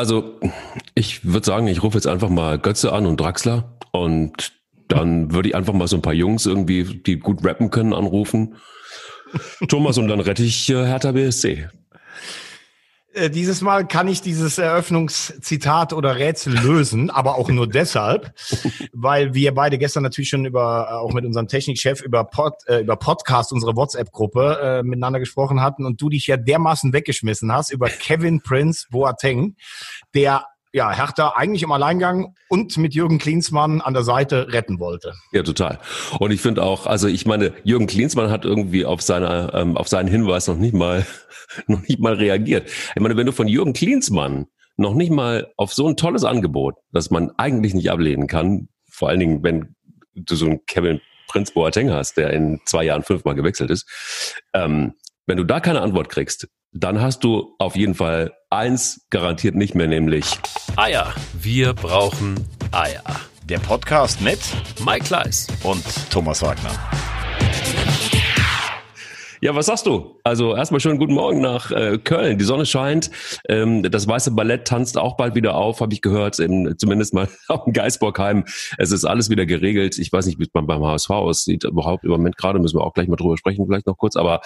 Also ich würde sagen, ich rufe jetzt einfach mal Götze an und Draxler und dann würde ich einfach mal so ein paar Jungs irgendwie, die gut rappen können, anrufen. Thomas, und dann rette ich äh, Hertha BSC. Äh, dieses Mal kann ich dieses Eröffnungszitat oder Rätsel lösen, aber auch nur deshalb, weil wir beide gestern natürlich schon über, äh, auch mit unserem Technikchef über, Pod, äh, über Podcast, unsere WhatsApp-Gruppe, äh, miteinander gesprochen hatten und du dich ja dermaßen weggeschmissen hast über Kevin Prince Boateng, der ja, Hertha eigentlich im Alleingang und mit Jürgen Klinsmann an der Seite retten wollte. Ja, total. Und ich finde auch, also ich meine, Jürgen Klinsmann hat irgendwie auf seiner, ähm, auf seinen Hinweis noch nicht mal, noch nicht mal reagiert. Ich meine, wenn du von Jürgen Klinsmann noch nicht mal auf so ein tolles Angebot, das man eigentlich nicht ablehnen kann, vor allen Dingen, wenn du so einen Kevin Prinz Boateng hast, der in zwei Jahren fünfmal gewechselt ist, ähm, wenn du da keine Antwort kriegst, dann hast du auf jeden Fall eins garantiert nicht mehr, nämlich Eier. Wir brauchen Eier. Der Podcast mit Mike Kleiss und Thomas Wagner. Ja, was sagst du? Also erstmal schönen guten Morgen nach äh, Köln. Die Sonne scheint. Ähm, das weiße Ballett tanzt auch bald wieder auf, habe ich gehört. Im, zumindest mal auf dem Geisbockheim. Es ist alles wieder geregelt. Ich weiß nicht, wie es beim, beim HSV aussieht. Überhaupt im Moment gerade müssen wir auch gleich mal drüber sprechen, vielleicht noch kurz. Aber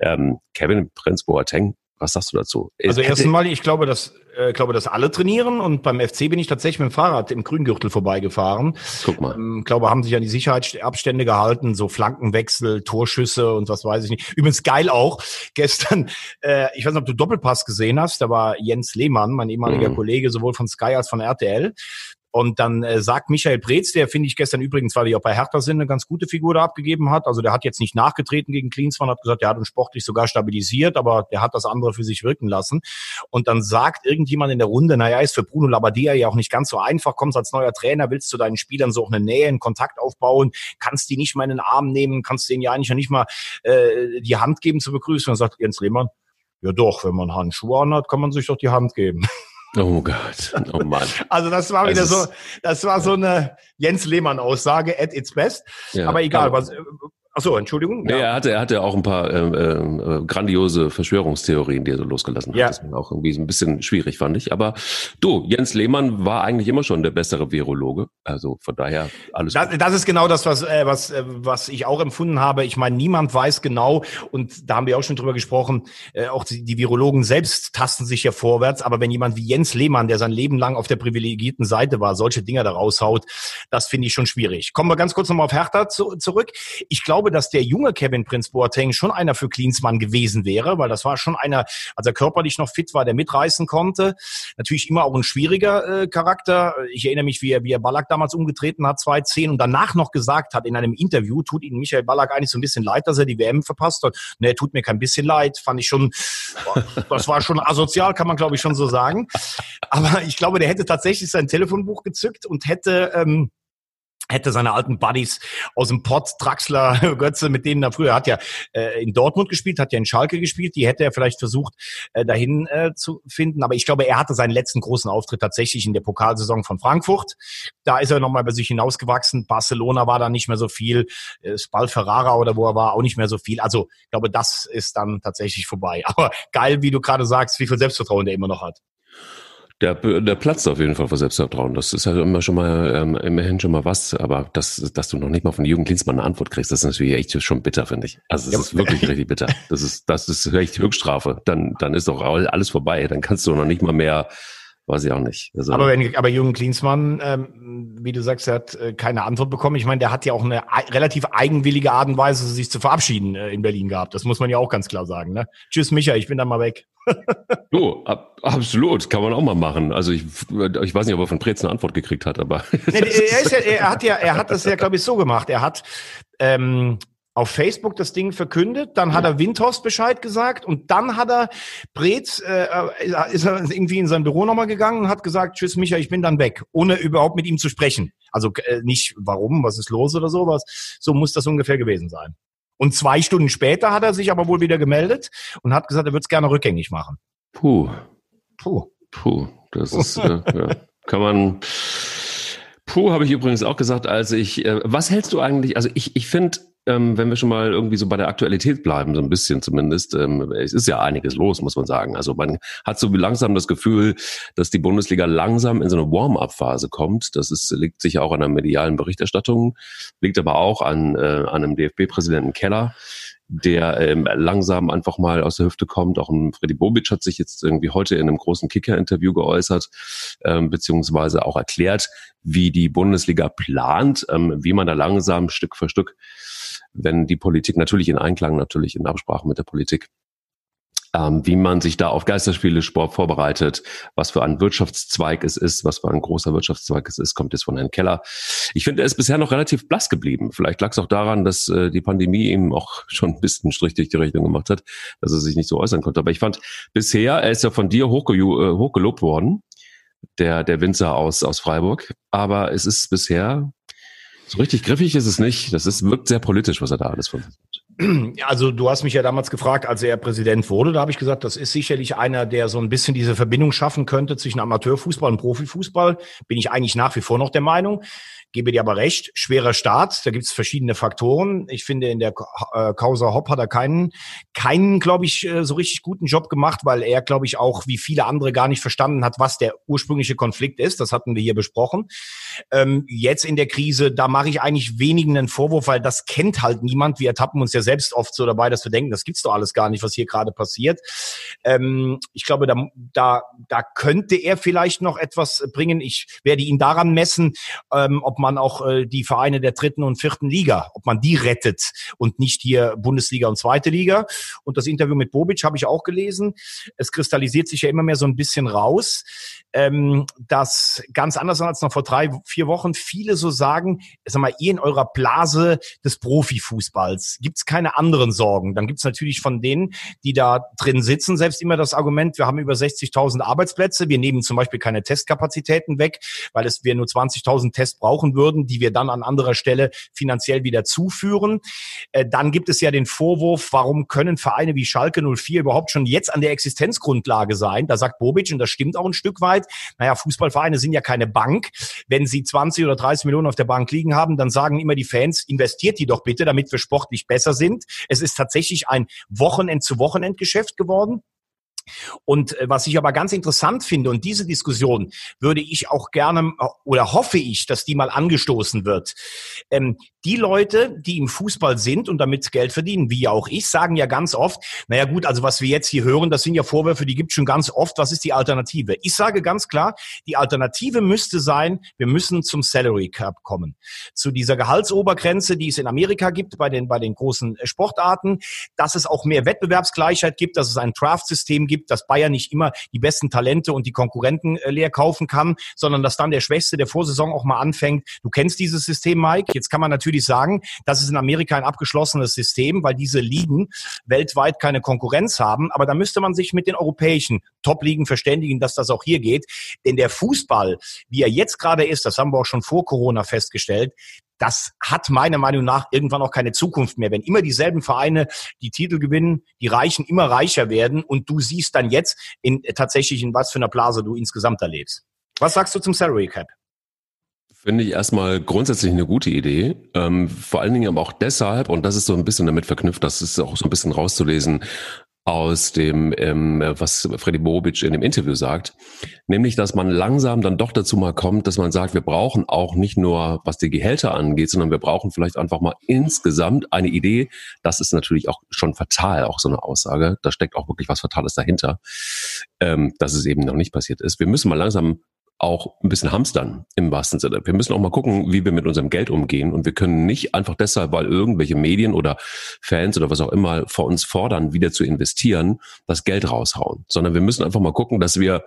ähm, Kevin Prinz Boateng was sagst du dazu? Also erstens mal, ich glaube, dass äh, glaube, dass alle trainieren und beim FC bin ich tatsächlich mit dem Fahrrad im Grüngürtel vorbeigefahren. Guck mal. Ähm, glaube, haben sich an die Sicherheitsabstände gehalten, so Flankenwechsel, Torschüsse und was weiß ich nicht. Übrigens geil auch. Gestern, äh, ich weiß nicht, ob du Doppelpass gesehen hast, da war Jens Lehmann, mein ehemaliger mhm. Kollege, sowohl von Sky als von RTL. Und dann äh, sagt Michael Preetz, der finde ich gestern übrigens, weil wir auch bei Hertha sind, eine ganz gute Figur da abgegeben hat. Also der hat jetzt nicht nachgetreten gegen Klinsmann, hat gesagt, der hat uns sportlich sogar stabilisiert, aber der hat das andere für sich wirken lassen. Und dann sagt irgendjemand in der Runde, naja, ist für Bruno Labbadia ja auch nicht ganz so einfach, kommst als neuer Trainer, willst du deinen Spielern so auch eine Nähe, einen Kontakt aufbauen, kannst die nicht mal in den Arm nehmen, kannst denen ja eigentlich nicht mal äh, die Hand geben zur Begrüßung. Und dann sagt Jens Lehmann, ja doch, wenn man Handschuhe anhat, kann man sich doch die Hand geben. Oh Gott, oh Mann. also das war wieder also so, das war so eine Jens Lehmann-Aussage at its best. Ja, aber egal, was, Ach so, Entschuldigung. Ja. Er hatte, er hatte auch ein paar ähm, äh, grandiose Verschwörungstheorien, die er so losgelassen hat. Ja. Das war auch irgendwie so ein bisschen schwierig, fand ich. Aber du, Jens Lehmann war eigentlich immer schon der bessere Virologe. Also von daher alles. Das, das ist genau das, was, äh, was, äh, was ich auch empfunden habe. Ich meine, niemand weiß genau, und da haben wir auch schon drüber gesprochen, äh, auch die, die Virologen selbst tasten sich ja vorwärts. Aber wenn jemand wie Jens Lehmann, der sein Leben lang auf der privilegierten Seite war, solche Dinger da raushaut, das finde ich schon schwierig. Kommen wir ganz kurz nochmal auf Hertha zu, zurück. Ich glaube, glaube, dass der junge Kevin Prince Boateng schon einer für Klinsmann gewesen wäre, weil das war schon einer, als er körperlich noch fit war, der mitreißen konnte. Natürlich immer auch ein schwieriger äh, Charakter. Ich erinnere mich, wie er, wie er Ballack damals umgetreten hat, 2010 und danach noch gesagt hat in einem Interview, tut ihm Michael Ballack eigentlich so ein bisschen leid, dass er die WM verpasst hat. Ne, tut mir kein bisschen leid, fand ich schon, das war schon asozial, kann man glaube ich schon so sagen. Aber ich glaube, der hätte tatsächlich sein Telefonbuch gezückt und hätte ähm, hätte seine alten Buddies aus dem Pott, Draxler, Götze, mit denen er früher hat ja äh, in Dortmund gespielt, hat ja in Schalke gespielt, die hätte er vielleicht versucht äh, dahin äh, zu finden, aber ich glaube, er hatte seinen letzten großen Auftritt tatsächlich in der Pokalsaison von Frankfurt. Da ist er nochmal bei sich hinausgewachsen. Barcelona war da nicht mehr so viel, äh, Spal Ferrara oder wo er war auch nicht mehr so viel. Also ich glaube, das ist dann tatsächlich vorbei. Aber geil, wie du gerade sagst, wie viel Selbstvertrauen der immer noch hat. Der, der platzt auf jeden Fall vor Selbstvertrauen. Das ist halt immer schon mal, ähm, immerhin schon mal was. Aber das, dass du noch nicht mal von Jürgen Klinsmann eine Antwort kriegst, das ist natürlich echt schon bitter, finde ich. Also, es ja. ist wirklich richtig bitter. Das ist, das ist echt Höchststrafe. Dann, dann ist doch alles vorbei. Dann kannst du noch nicht mal mehr, weiß ich auch nicht. Also, aber wenn, aber Jürgen Klinsmann, ähm, wie du sagst, er hat äh, keine Antwort bekommen. Ich meine, der hat ja auch eine relativ eigenwillige Art und Weise, sich zu verabschieden äh, in Berlin gehabt. Das muss man ja auch ganz klar sagen. Ne? Tschüss, Micha, ich bin dann mal weg. du, ab, absolut, kann man auch mal machen. Also ich, ich weiß nicht, ob er von Preetz eine Antwort gekriegt hat, aber. Nee, er, ist ja, er hat ja, er hat das ja, glaube ich, so gemacht. Er hat ähm, auf Facebook das Ding verkündet, dann hat er Windhorst Bescheid gesagt und dann hat er Preetz, äh, ist er irgendwie in sein Büro nochmal gegangen und hat gesagt, tschüss Micha, ich bin dann weg, ohne überhaupt mit ihm zu sprechen. Also äh, nicht warum, was ist los oder sowas. So muss das ungefähr gewesen sein. Und zwei Stunden später hat er sich aber wohl wieder gemeldet und hat gesagt, er würde es gerne rückgängig machen. Puh. Puh. Puh. Das ist, äh, ja. kann man. Puh, habe ich übrigens auch gesagt, als ich. Äh, was hältst du eigentlich? Also ich, ich finde ähm, wenn wir schon mal irgendwie so bei der Aktualität bleiben, so ein bisschen zumindest, ähm, es ist ja einiges los, muss man sagen. Also man hat so langsam das Gefühl, dass die Bundesliga langsam in so eine Warm-up-Phase kommt. Das ist, liegt sicher auch an der medialen Berichterstattung, liegt aber auch an, äh, an einem DFB-Präsidenten Keller der ähm, langsam einfach mal aus der Hüfte kommt. Auch ein Freddy Bobic hat sich jetzt irgendwie heute in einem großen Kicker-Interview geäußert, ähm, beziehungsweise auch erklärt, wie die Bundesliga plant, ähm, wie man da langsam Stück für Stück wenn die Politik natürlich in Einklang, natürlich in Absprache mit der Politik, ähm, wie man sich da auf Geisterspiele Sport vorbereitet, was für ein Wirtschaftszweig es ist, was für ein großer Wirtschaftszweig es ist, kommt jetzt von Herrn Keller. Ich finde, er ist bisher noch relativ blass geblieben. Vielleicht lag es auch daran, dass äh, die Pandemie ihm auch schon ein bisschen Strich durch die Rechnung gemacht hat, dass er sich nicht so äußern konnte. Aber ich fand bisher, er ist ja von dir hochge äh, hochgelobt worden, der, der Winzer aus, aus Freiburg. Aber es ist bisher so richtig griffig ist es nicht. Das ist, wirkt sehr politisch, was er da alles versucht. Also du hast mich ja damals gefragt, als er Präsident wurde, da habe ich gesagt, das ist sicherlich einer, der so ein bisschen diese Verbindung schaffen könnte zwischen Amateurfußball und Profifußball. Bin ich eigentlich nach wie vor noch der Meinung. Gebe dir aber recht, schwerer Start, da gibt es verschiedene Faktoren. Ich finde, in der äh, Causa Hopp hat er keinen, keinen, glaube ich, äh, so richtig guten Job gemacht, weil er, glaube ich, auch wie viele andere gar nicht verstanden hat, was der ursprüngliche Konflikt ist. Das hatten wir hier besprochen. Ähm, jetzt in der Krise, da mache ich eigentlich wenigen einen Vorwurf, weil das kennt halt niemand. Wir ertappen uns ja selbst oft so dabei, dass wir denken, das gibt's doch alles gar nicht, was hier gerade passiert. Ähm, ich glaube, da, da, da könnte er vielleicht noch etwas bringen. Ich werde ihn daran messen, ähm, ob man auch äh, die Vereine der dritten und vierten Liga, ob man die rettet und nicht hier Bundesliga und zweite Liga. Und das Interview mit Bobic habe ich auch gelesen. Es kristallisiert sich ja immer mehr so ein bisschen raus, ähm, dass ganz anders als noch vor drei, vier Wochen viele so sagen, sag mal, ihr in eurer Blase des Profifußballs gibt's keine anderen Sorgen. Dann gibt's natürlich von denen, die da drin sitzen, selbst immer das Argument, wir haben über 60.000 Arbeitsplätze, wir nehmen zum Beispiel keine Testkapazitäten weg, weil es wir nur 20.000 Tests brauchen würden, die wir dann an anderer Stelle finanziell wieder zuführen. Äh, dann gibt es ja den Vorwurf, warum können Vereine wie Schalke 04 überhaupt schon jetzt an der Existenzgrundlage sein? Da sagt Bobic, und das stimmt auch ein Stück weit, naja, Fußballvereine sind ja keine Bank. Wenn sie 20 oder 30 Millionen auf der Bank liegen haben, dann sagen immer die Fans, investiert die doch bitte, damit wir sportlich besser sind. Es ist tatsächlich ein Wochenend-zu-Wochenend-Geschäft geworden. Und äh, was ich aber ganz interessant finde, und diese Diskussion würde ich auch gerne äh, oder hoffe ich, dass die mal angestoßen wird. Ähm, die Leute, die im Fußball sind und damit Geld verdienen, wie auch ich, sagen ja ganz oft, naja gut, also was wir jetzt hier hören, das sind ja Vorwürfe, die gibt schon ganz oft. Was ist die Alternative? Ich sage ganz klar, die Alternative müsste sein, wir müssen zum Salary Cap kommen. Zu dieser Gehaltsobergrenze, die es in Amerika gibt bei den, bei den großen Sportarten, dass es auch mehr Wettbewerbsgleichheit gibt, dass es ein Draft-System gibt, dass Bayern nicht immer die besten Talente und die Konkurrenten äh, leer kaufen kann, sondern dass dann der Schwächste der Vorsaison auch mal anfängt. Du kennst dieses System, Mike. Jetzt kann man natürlich sagen, das ist in Amerika ein abgeschlossenes System, weil diese Ligen weltweit keine Konkurrenz haben. Aber da müsste man sich mit den europäischen Top-Ligen verständigen, dass das auch hier geht. Denn der Fußball, wie er jetzt gerade ist, das haben wir auch schon vor Corona festgestellt, das hat meiner Meinung nach irgendwann auch keine Zukunft mehr. Wenn immer dieselben Vereine die Titel gewinnen, die Reichen immer reicher werden und du siehst dann jetzt in, tatsächlich in was für einer Blase du insgesamt erlebst. Was sagst du zum Salary Cap? Finde ich erstmal grundsätzlich eine gute Idee. Ähm, vor allen Dingen aber auch deshalb, und das ist so ein bisschen damit verknüpft, das ist auch so ein bisschen rauszulesen aus dem, ähm, was Freddy Bobic in dem Interview sagt, nämlich, dass man langsam dann doch dazu mal kommt, dass man sagt, wir brauchen auch nicht nur, was die Gehälter angeht, sondern wir brauchen vielleicht einfach mal insgesamt eine Idee. Das ist natürlich auch schon fatal, auch so eine Aussage. Da steckt auch wirklich was Fatales dahinter, ähm, dass es eben noch nicht passiert ist. Wir müssen mal langsam auch ein bisschen hamstern im wahrsten Sinne. Wir müssen auch mal gucken, wie wir mit unserem Geld umgehen. Und wir können nicht einfach deshalb, weil irgendwelche Medien oder Fans oder was auch immer vor uns fordern, wieder zu investieren, das Geld raushauen. Sondern wir müssen einfach mal gucken, dass wir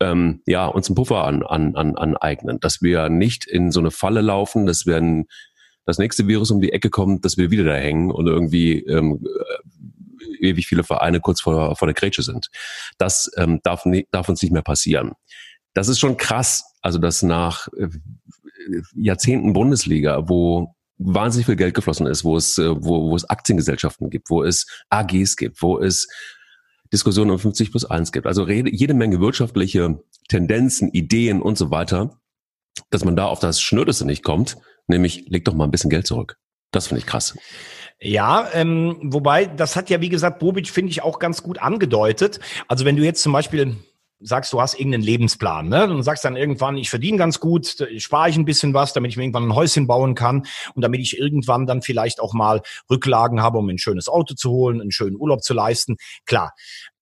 ähm, ja, uns einen Puffer an, an, an, aneignen, dass wir nicht in so eine Falle laufen, dass wir ein, das nächste Virus um die Ecke kommt, dass wir wieder da hängen und irgendwie ähm, äh, ewig viele Vereine kurz vor, vor der Grätsche sind. Das ähm, darf, darf uns nicht mehr passieren das ist schon krass. Also, dass nach äh, Jahrzehnten Bundesliga, wo wahnsinnig viel Geld geflossen ist, wo es, äh, wo, wo es Aktiengesellschaften gibt, wo es AGs gibt, wo es Diskussionen um 50 plus 1 gibt. Also jede Menge wirtschaftliche Tendenzen, Ideen und so weiter, dass man da auf das Schnördeste nicht kommt, nämlich leg doch mal ein bisschen Geld zurück. Das finde ich krass. Ja, ähm, wobei, das hat ja, wie gesagt, Bobic, finde ich, auch ganz gut angedeutet. Also wenn du jetzt zum Beispiel sagst, du hast irgendeinen Lebensplan, ne? Und sagst dann irgendwann, ich verdiene ganz gut, spare ich ein bisschen was, damit ich mir irgendwann ein Häuschen bauen kann und damit ich irgendwann dann vielleicht auch mal Rücklagen habe, um ein schönes Auto zu holen, einen schönen Urlaub zu leisten. Klar.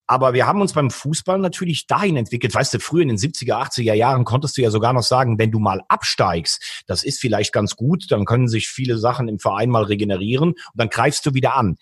Aber wir haben uns beim Fußball natürlich dahin entwickelt. Weißt du, früher in den 70er, 80er Jahren konntest du ja sogar noch sagen, wenn du mal absteigst, das ist vielleicht ganz gut, dann können sich viele Sachen im Verein mal regenerieren und dann greifst du wieder an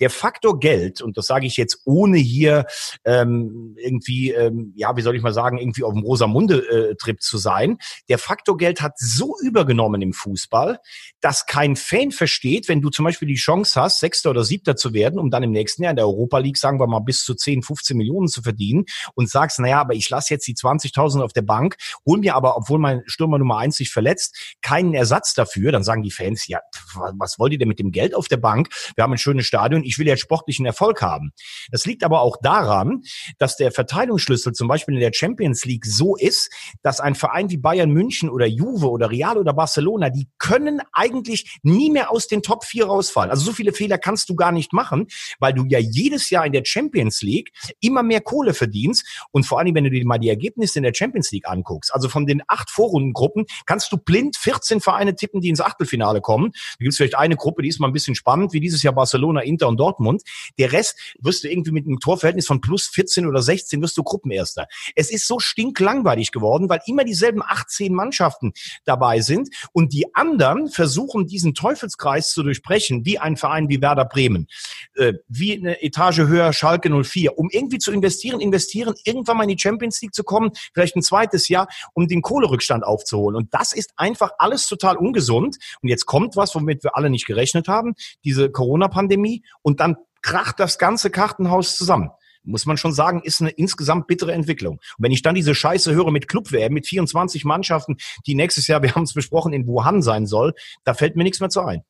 der Faktor Geld, und das sage ich jetzt ohne hier ähm, irgendwie, ähm, ja, wie soll ich mal sagen, irgendwie auf dem Rosamunde-Trip äh, zu sein, der Faktor Geld hat so übergenommen im Fußball, dass kein Fan versteht, wenn du zum Beispiel die Chance hast, Sechster oder Siebter zu werden, um dann im nächsten Jahr in der Europa League, sagen wir mal, bis zu 10, 15 Millionen zu verdienen und sagst, naja, aber ich lasse jetzt die 20.000 auf der Bank, hol mir aber, obwohl mein Stürmer Nummer eins sich verletzt, keinen Ersatz dafür, dann sagen die Fans, ja, was wollt ihr denn mit dem Geld auf der Bank? Wir haben ein schönes Stadion, ich will ja sportlichen Erfolg haben. Das liegt aber auch daran, dass der Verteilungsschlüssel zum Beispiel in der Champions League so ist, dass ein Verein wie Bayern München oder Juve oder Real oder Barcelona, die können eigentlich nie mehr aus den Top 4 rausfallen. Also so viele Fehler kannst du gar nicht machen, weil du ja jedes Jahr in der Champions League immer mehr Kohle verdienst und vor allem, wenn du dir mal die Ergebnisse in der Champions League anguckst, also von den acht Vorrundengruppen kannst du blind 14 Vereine tippen, die ins Achtelfinale kommen. Da gibt es vielleicht eine Gruppe, die ist mal ein bisschen spannend, wie dieses Jahr Barcelona, Inter und Dortmund. Der Rest wirst du irgendwie mit einem Torverhältnis von plus 14 oder 16 wirst du Gruppenerster. Es ist so stinklangweilig geworden, weil immer dieselben 18 Mannschaften dabei sind und die anderen versuchen, diesen Teufelskreis zu durchbrechen, wie ein Verein wie Werder Bremen, äh, wie eine Etage höher Schalke 04, um irgendwie zu investieren, investieren, irgendwann mal in die Champions League zu kommen, vielleicht ein zweites Jahr, um den Kohlerückstand aufzuholen. Und das ist einfach alles total ungesund. Und jetzt kommt was, womit wir alle nicht gerechnet haben, diese Corona-Pandemie. Und dann kracht das ganze Kartenhaus zusammen muss man schon sagen, ist eine insgesamt bittere Entwicklung. Und wenn ich dann diese Scheiße höre mit Club-WM, mit 24 Mannschaften, die nächstes Jahr, wir haben es besprochen, in Wuhan sein soll, da fällt mir nichts mehr zu ein.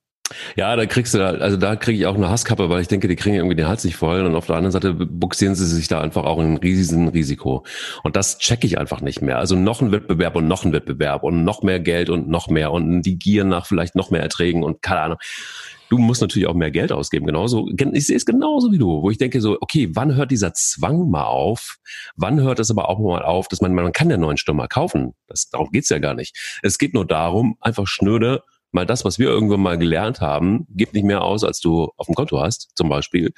Ja, da kriegst du, also da kriege ich auch eine Hasskappe, weil ich denke, die kriegen irgendwie den Hals nicht voll und auf der anderen Seite buxieren sie sich da einfach auch in ein riesen Risiko. Und das checke ich einfach nicht mehr. Also noch ein Wettbewerb und noch ein Wettbewerb und noch mehr Geld und noch mehr und die Gier nach vielleicht noch mehr Erträgen und keine Ahnung. Du musst natürlich auch mehr Geld ausgeben, genauso. Ich sehe es genauso wie du, wo ich denke so, okay, wann hört dieser Zwang mal auf? Wann hört es aber auch mal auf, dass man, man kann ja neuen Stürmer kaufen. Das, darum geht's ja gar nicht. Es geht nur darum, einfach schnöde mal das, was wir irgendwann mal gelernt haben, gibt nicht mehr aus, als du auf dem Konto hast, zum Beispiel.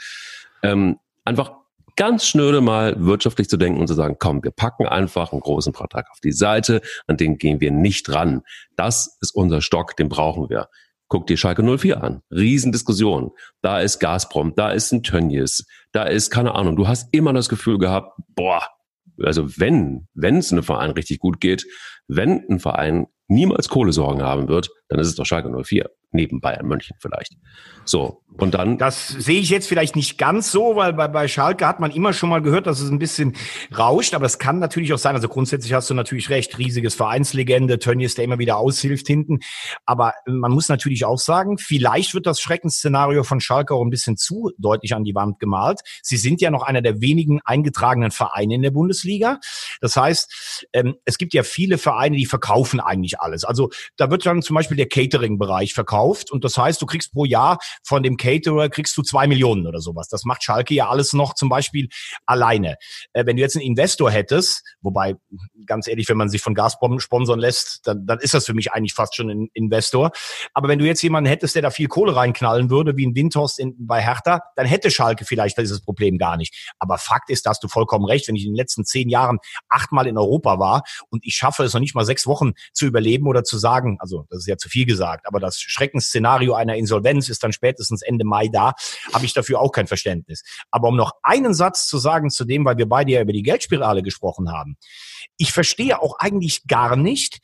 Ähm, einfach ganz schnöde mal wirtschaftlich zu denken und zu sagen, komm, wir packen einfach einen großen Vertrag auf die Seite, an den gehen wir nicht ran. Das ist unser Stock, den brauchen wir. Guck dir Schalke 04 an. Riesendiskussion. Da ist Gazprom, da ist ein Tönnies, da ist keine Ahnung. Du hast immer das Gefühl gehabt, boah, also wenn, wenn es einem Verein richtig gut geht, wenn ein Verein niemals Kohlesorgen haben wird, dann ist es doch Schalke 04 neben Bayern München vielleicht. So, und dann. Das sehe ich jetzt vielleicht nicht ganz so, weil bei, bei Schalke hat man immer schon mal gehört, dass es ein bisschen rauscht, aber es kann natürlich auch sein, also grundsätzlich hast du natürlich recht, riesiges Vereinslegende, Tönnies, der immer wieder aushilft hinten. Aber man muss natürlich auch sagen, vielleicht wird das Schreckensszenario von Schalke auch ein bisschen zu deutlich an die Wand gemalt. Sie sind ja noch einer der wenigen eingetragenen Vereine in der Bundesliga. Das heißt, ähm, es gibt ja viele Vereine, die verkaufen eigentlich alles. Also da wird dann zum Beispiel der Catering-Bereich verkauft und das heißt, du kriegst pro Jahr von dem Caterer kriegst du zwei Millionen oder sowas. Das macht Schalke ja alles noch zum Beispiel alleine. Äh, wenn du jetzt einen Investor hättest, wobei ganz ehrlich, wenn man sich von Gazprom sponsern lässt, dann, dann ist das für mich eigentlich fast schon ein Investor. Aber wenn du jetzt jemanden hättest, der da viel Kohle reinknallen würde, wie ein Windhorst in, bei Hertha, dann hätte Schalke vielleicht dieses Problem gar nicht. Aber Fakt ist, dass du vollkommen recht, wenn ich in den letzten zehn Jahren achtmal in Europa war und ich schaffe es noch nicht mal sechs Wochen zu überleben oder zu sagen, also das ist ja zu viel gesagt, aber das Schreckensszenario einer Insolvenz ist dann spätestens Ende Mai da, habe ich dafür auch kein Verständnis. Aber um noch einen Satz zu sagen zu dem, weil wir beide ja über die Geldspirale gesprochen haben. Ich verstehe auch eigentlich gar nicht,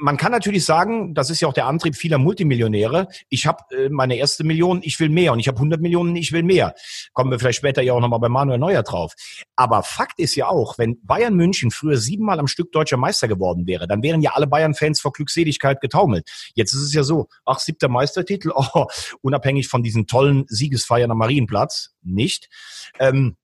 man kann natürlich sagen, das ist ja auch der Antrieb vieler Multimillionäre. Ich habe äh, meine erste Million, ich will mehr und ich habe 100 Millionen, ich will mehr. Kommen wir vielleicht später ja auch nochmal bei Manuel Neuer drauf. Aber Fakt ist ja auch, wenn Bayern München früher siebenmal am Stück deutscher Meister geworden wäre, dann wären ja alle Bayern-Fans vor Glückseligkeit getaumelt. Jetzt ist es ja so, ach, siebter Meistertitel, oh, unabhängig von diesen tollen Siegesfeiern am Marienplatz, nicht. Ähm,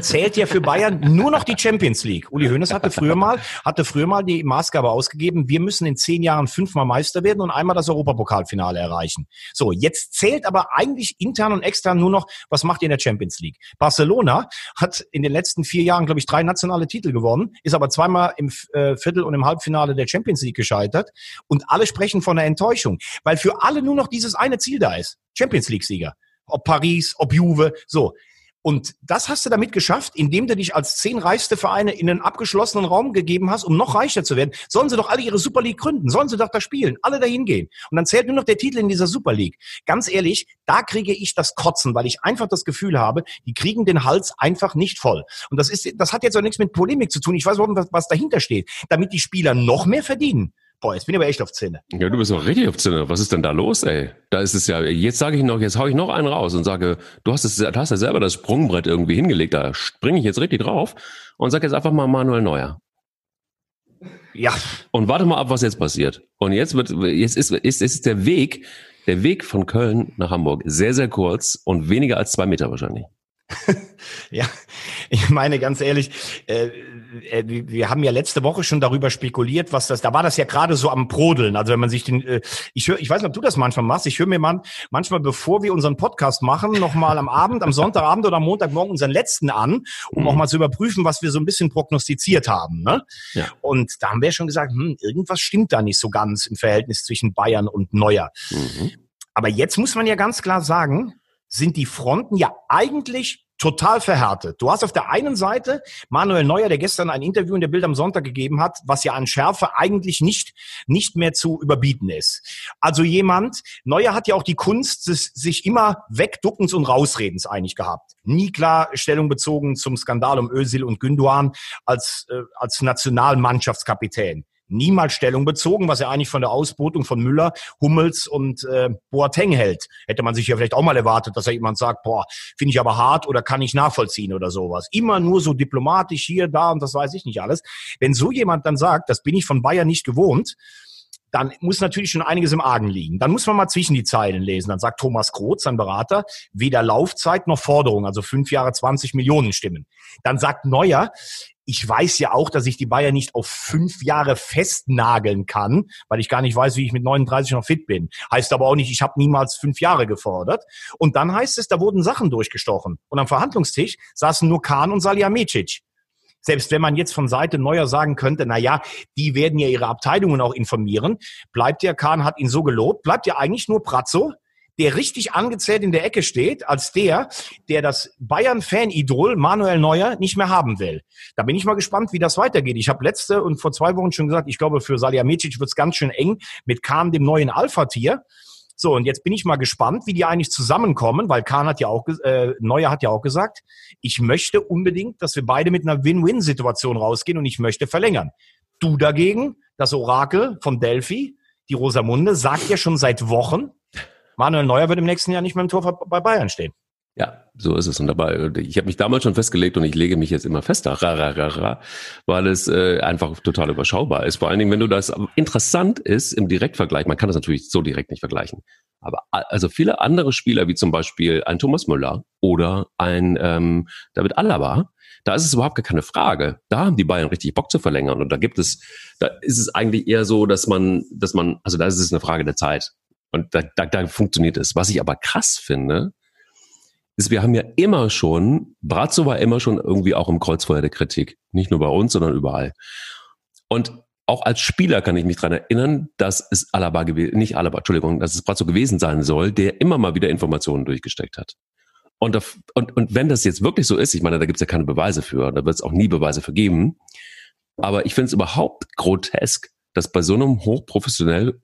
zählt ja für Bayern nur noch die Champions League. Uli Hoeneß hatte früher mal, hatte früher mal die Maßgabe ausgegeben, wir müssen in zehn Jahren fünfmal Meister werden und einmal das Europapokalfinale erreichen. So, jetzt zählt aber eigentlich intern und extern nur noch, was macht ihr in der Champions League? Barcelona hat in den letzten vier Jahren, glaube ich, drei nationale Titel gewonnen, ist aber zweimal im äh, Viertel- und im Halbfinale der Champions League gescheitert und alle sprechen von einer Enttäuschung, weil für alle nur noch dieses eine Ziel da ist. Champions League-Sieger ob Paris, ob Juve, so. Und das hast du damit geschafft, indem du dich als zehn reichste Vereine in einen abgeschlossenen Raum gegeben hast, um noch reicher zu werden. Sollen sie doch alle ihre Super League gründen, sollen sie doch da spielen, alle dahin gehen. Und dann zählt nur noch der Titel in dieser Super League. Ganz ehrlich, da kriege ich das Kotzen, weil ich einfach das Gefühl habe, die kriegen den Hals einfach nicht voll. Und das ist, das hat jetzt auch nichts mit Polemik zu tun. Ich weiß überhaupt nicht, was dahinter steht. Damit die Spieler noch mehr verdienen. Boah, jetzt bin ich aber echt auf Zähne. Ja, du bist doch richtig auf Zähne. Was ist denn da los, ey? Da ist es ja, jetzt sage ich noch, jetzt hau ich noch einen raus und sage, du hast es, du hast ja selber das Sprungbrett irgendwie hingelegt, da springe ich jetzt richtig drauf und sag jetzt einfach mal Manuel Neuer. Ja. Und warte mal ab, was jetzt passiert. Und jetzt wird, jetzt ist, ist, ist der Weg, der Weg von Köln nach Hamburg sehr, sehr kurz und weniger als zwei Meter wahrscheinlich. ja, ich meine ganz ehrlich, äh, äh, wir haben ja letzte Woche schon darüber spekuliert, was das, da war das ja gerade so am Brodeln. Also wenn man sich den, äh, ich höre, ich weiß nicht, ob du das manchmal machst, ich höre mir man, manchmal, bevor wir unseren Podcast machen, nochmal am Abend, am Sonntagabend oder am Montagmorgen unseren letzten an, um mhm. auch mal zu überprüfen, was wir so ein bisschen prognostiziert haben. Ne? Ja. Und da haben wir schon gesagt, hm, irgendwas stimmt da nicht so ganz im Verhältnis zwischen Bayern und Neuer. Mhm. Aber jetzt muss man ja ganz klar sagen, sind die Fronten ja eigentlich total verhärtet. Du hast auf der einen Seite Manuel Neuer, der gestern ein Interview in der Bild am Sonntag gegeben hat, was ja an Schärfe eigentlich nicht, nicht mehr zu überbieten ist. Also jemand, Neuer hat ja auch die Kunst, sich immer wegduckens und rausredens eigentlich gehabt. Nie klar Stellung bezogen zum Skandal um Özil und Günduan als, äh, als Nationalmannschaftskapitän niemals Stellung bezogen, was er eigentlich von der Ausbotung von Müller, Hummels und äh, Boateng hält. Hätte man sich ja vielleicht auch mal erwartet, dass er jemand sagt, boah, finde ich aber hart oder kann ich nachvollziehen oder sowas. Immer nur so diplomatisch hier, da und das weiß ich nicht alles. Wenn so jemand dann sagt, das bin ich von Bayern nicht gewohnt, dann muss natürlich schon einiges im Argen liegen. Dann muss man mal zwischen die Zeilen lesen. Dann sagt Thomas Kroth, sein Berater, weder Laufzeit noch Forderung, also fünf Jahre 20 Millionen Stimmen. Dann sagt Neuer, ich weiß ja auch, dass ich die Bayern nicht auf fünf Jahre festnageln kann, weil ich gar nicht weiß, wie ich mit 39 noch fit bin. Heißt aber auch nicht, ich habe niemals fünf Jahre gefordert. Und dann heißt es, da wurden Sachen durchgestochen. Und am Verhandlungstisch saßen nur Kahn und Salihamidzic. Selbst wenn man jetzt von Seite Neuer sagen könnte, na ja, die werden ja ihre Abteilungen auch informieren, bleibt ja, Kahn hat ihn so gelobt, bleibt ja eigentlich nur Pratzo, der richtig angezählt in der Ecke steht, als der, der das Bayern-Fan-Idol Manuel Neuer nicht mehr haben will. Da bin ich mal gespannt, wie das weitergeht. Ich habe letzte und vor zwei Wochen schon gesagt, ich glaube, für Salihamidzic wird es ganz schön eng mit Kahn, dem neuen Alpha-Tier. So, und jetzt bin ich mal gespannt, wie die eigentlich zusammenkommen, weil Kahn hat ja auch, äh, Neuer hat ja auch gesagt, ich möchte unbedingt, dass wir beide mit einer Win-Win-Situation rausgehen und ich möchte verlängern. Du dagegen, das Orakel von Delphi, die Rosamunde, sagt ja schon seit Wochen, Manuel Neuer wird im nächsten Jahr nicht mehr im Tor bei Bayern stehen. Ja, so ist es. Und dabei, ich habe mich damals schon festgelegt und ich lege mich jetzt immer fester, ra, ra, ra, ra, weil es äh, einfach total überschaubar ist. Vor allen Dingen, wenn du das interessant ist im Direktvergleich, man kann das natürlich so direkt nicht vergleichen. Aber also viele andere Spieler, wie zum Beispiel ein Thomas Müller oder ein ähm, David Alaba, da ist es überhaupt gar keine Frage. Da haben die Bayern richtig Bock zu verlängern. Und da gibt es, da ist es eigentlich eher so, dass man, dass man, also da ist es eine Frage der Zeit. Und da, da, da funktioniert es. Was ich aber krass finde, ist, wir haben ja immer schon, Brazzo war immer schon irgendwie auch im Kreuzfeuer der Kritik. Nicht nur bei uns, sondern überall. Und auch als Spieler kann ich mich dran erinnern, dass es Alaba gewesen, nicht Alaba, Entschuldigung, dass es Brazzo gewesen sein soll, der immer mal wieder Informationen durchgesteckt hat. Und, und, und wenn das jetzt wirklich so ist, ich meine, da gibt es ja keine Beweise für, da wird es auch nie Beweise für geben. Aber ich finde es überhaupt grotesk, dass bei so einem hochprofessionell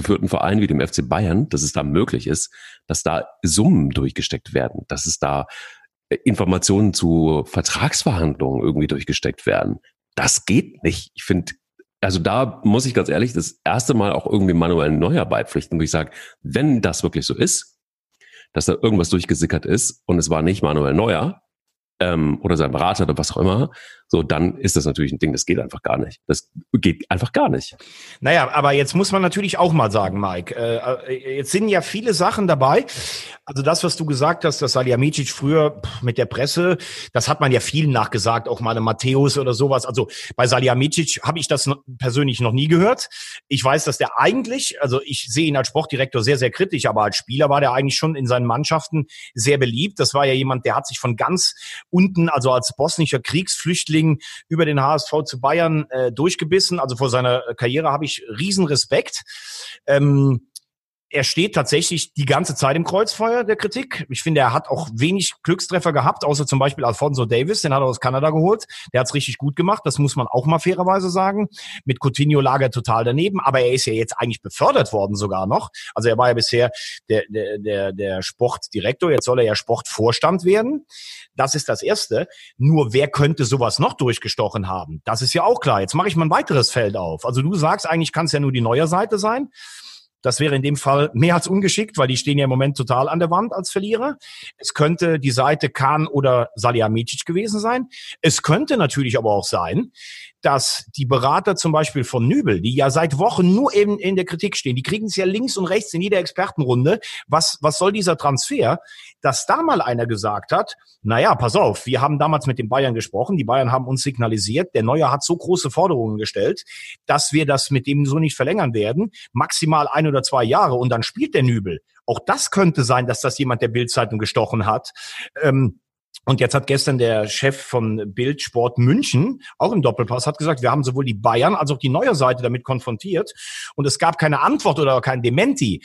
geführten Verein wie dem FC Bayern, dass es da möglich ist, dass da Summen durchgesteckt werden, dass es da äh, Informationen zu Vertragsverhandlungen irgendwie durchgesteckt werden. Das geht nicht. Ich finde, also da muss ich ganz ehrlich das erste Mal auch irgendwie manuell Neuer beipflichten, wo ich sage, wenn das wirklich so ist, dass da irgendwas durchgesickert ist und es war nicht Manuel Neuer, ähm, oder sein Berater oder was auch immer, so, dann ist das natürlich ein Ding, das geht einfach gar nicht. Das geht einfach gar nicht. Naja, aber jetzt muss man natürlich auch mal sagen, Mike, äh, äh jetzt sind ja viele Sachen dabei. Also das, was du gesagt hast, dass Salihamidzic früher mit der Presse, das hat man ja vielen nachgesagt, auch mal Matthäus oder sowas. Also bei Salihamidzic habe ich das persönlich noch nie gehört. Ich weiß, dass der eigentlich, also ich sehe ihn als Sportdirektor sehr, sehr kritisch, aber als Spieler war der eigentlich schon in seinen Mannschaften sehr beliebt. Das war ja jemand, der hat sich von ganz unten, also als bosnischer Kriegsflüchtling Flüchtling über den HSV zu Bayern äh, durchgebissen. Also vor seiner Karriere habe ich riesen Respekt. Ähm, er steht tatsächlich die ganze Zeit im Kreuzfeuer der Kritik. Ich finde, er hat auch wenig Glückstreffer gehabt, außer zum Beispiel Alfonso Davis, den hat er aus Kanada geholt. Der hat es richtig gut gemacht, das muss man auch mal fairerweise sagen. Mit Coutinho lag er total daneben, aber er ist ja jetzt eigentlich befördert worden sogar noch. Also er war ja bisher der, der, der, der Sportdirektor, jetzt soll er ja Sportvorstand werden. Das ist das Erste. Nur wer könnte sowas noch durchgestochen haben? Das ist ja auch klar. Jetzt mache ich mal ein weiteres Feld auf. Also du sagst, eigentlich kann es ja nur die neue Seite sein. Das wäre in dem Fall mehr als ungeschickt, weil die stehen ja im Moment total an der Wand als Verlierer. Es könnte die Seite Kahn oder Salihamidzic gewesen sein. Es könnte natürlich aber auch sein, dass die Berater zum Beispiel von Nübel, die ja seit Wochen nur eben in der Kritik stehen, die kriegen es ja links und rechts in jeder Expertenrunde. Was, was soll dieser Transfer? Dass da mal einer gesagt hat, naja, pass auf, wir haben damals mit den Bayern gesprochen, die Bayern haben uns signalisiert, der Neuer hat so große Forderungen gestellt, dass wir das mit dem so nicht verlängern werden, maximal ein oder zwei Jahre und dann spielt der Nübel. Auch das könnte sein, dass das jemand der Bildzeitung gestochen hat. Ähm, und jetzt hat gestern der Chef von Bildsport München, auch im Doppelpass, hat gesagt, wir haben sowohl die Bayern als auch die neue Seite damit konfrontiert und es gab keine Antwort oder kein Dementi.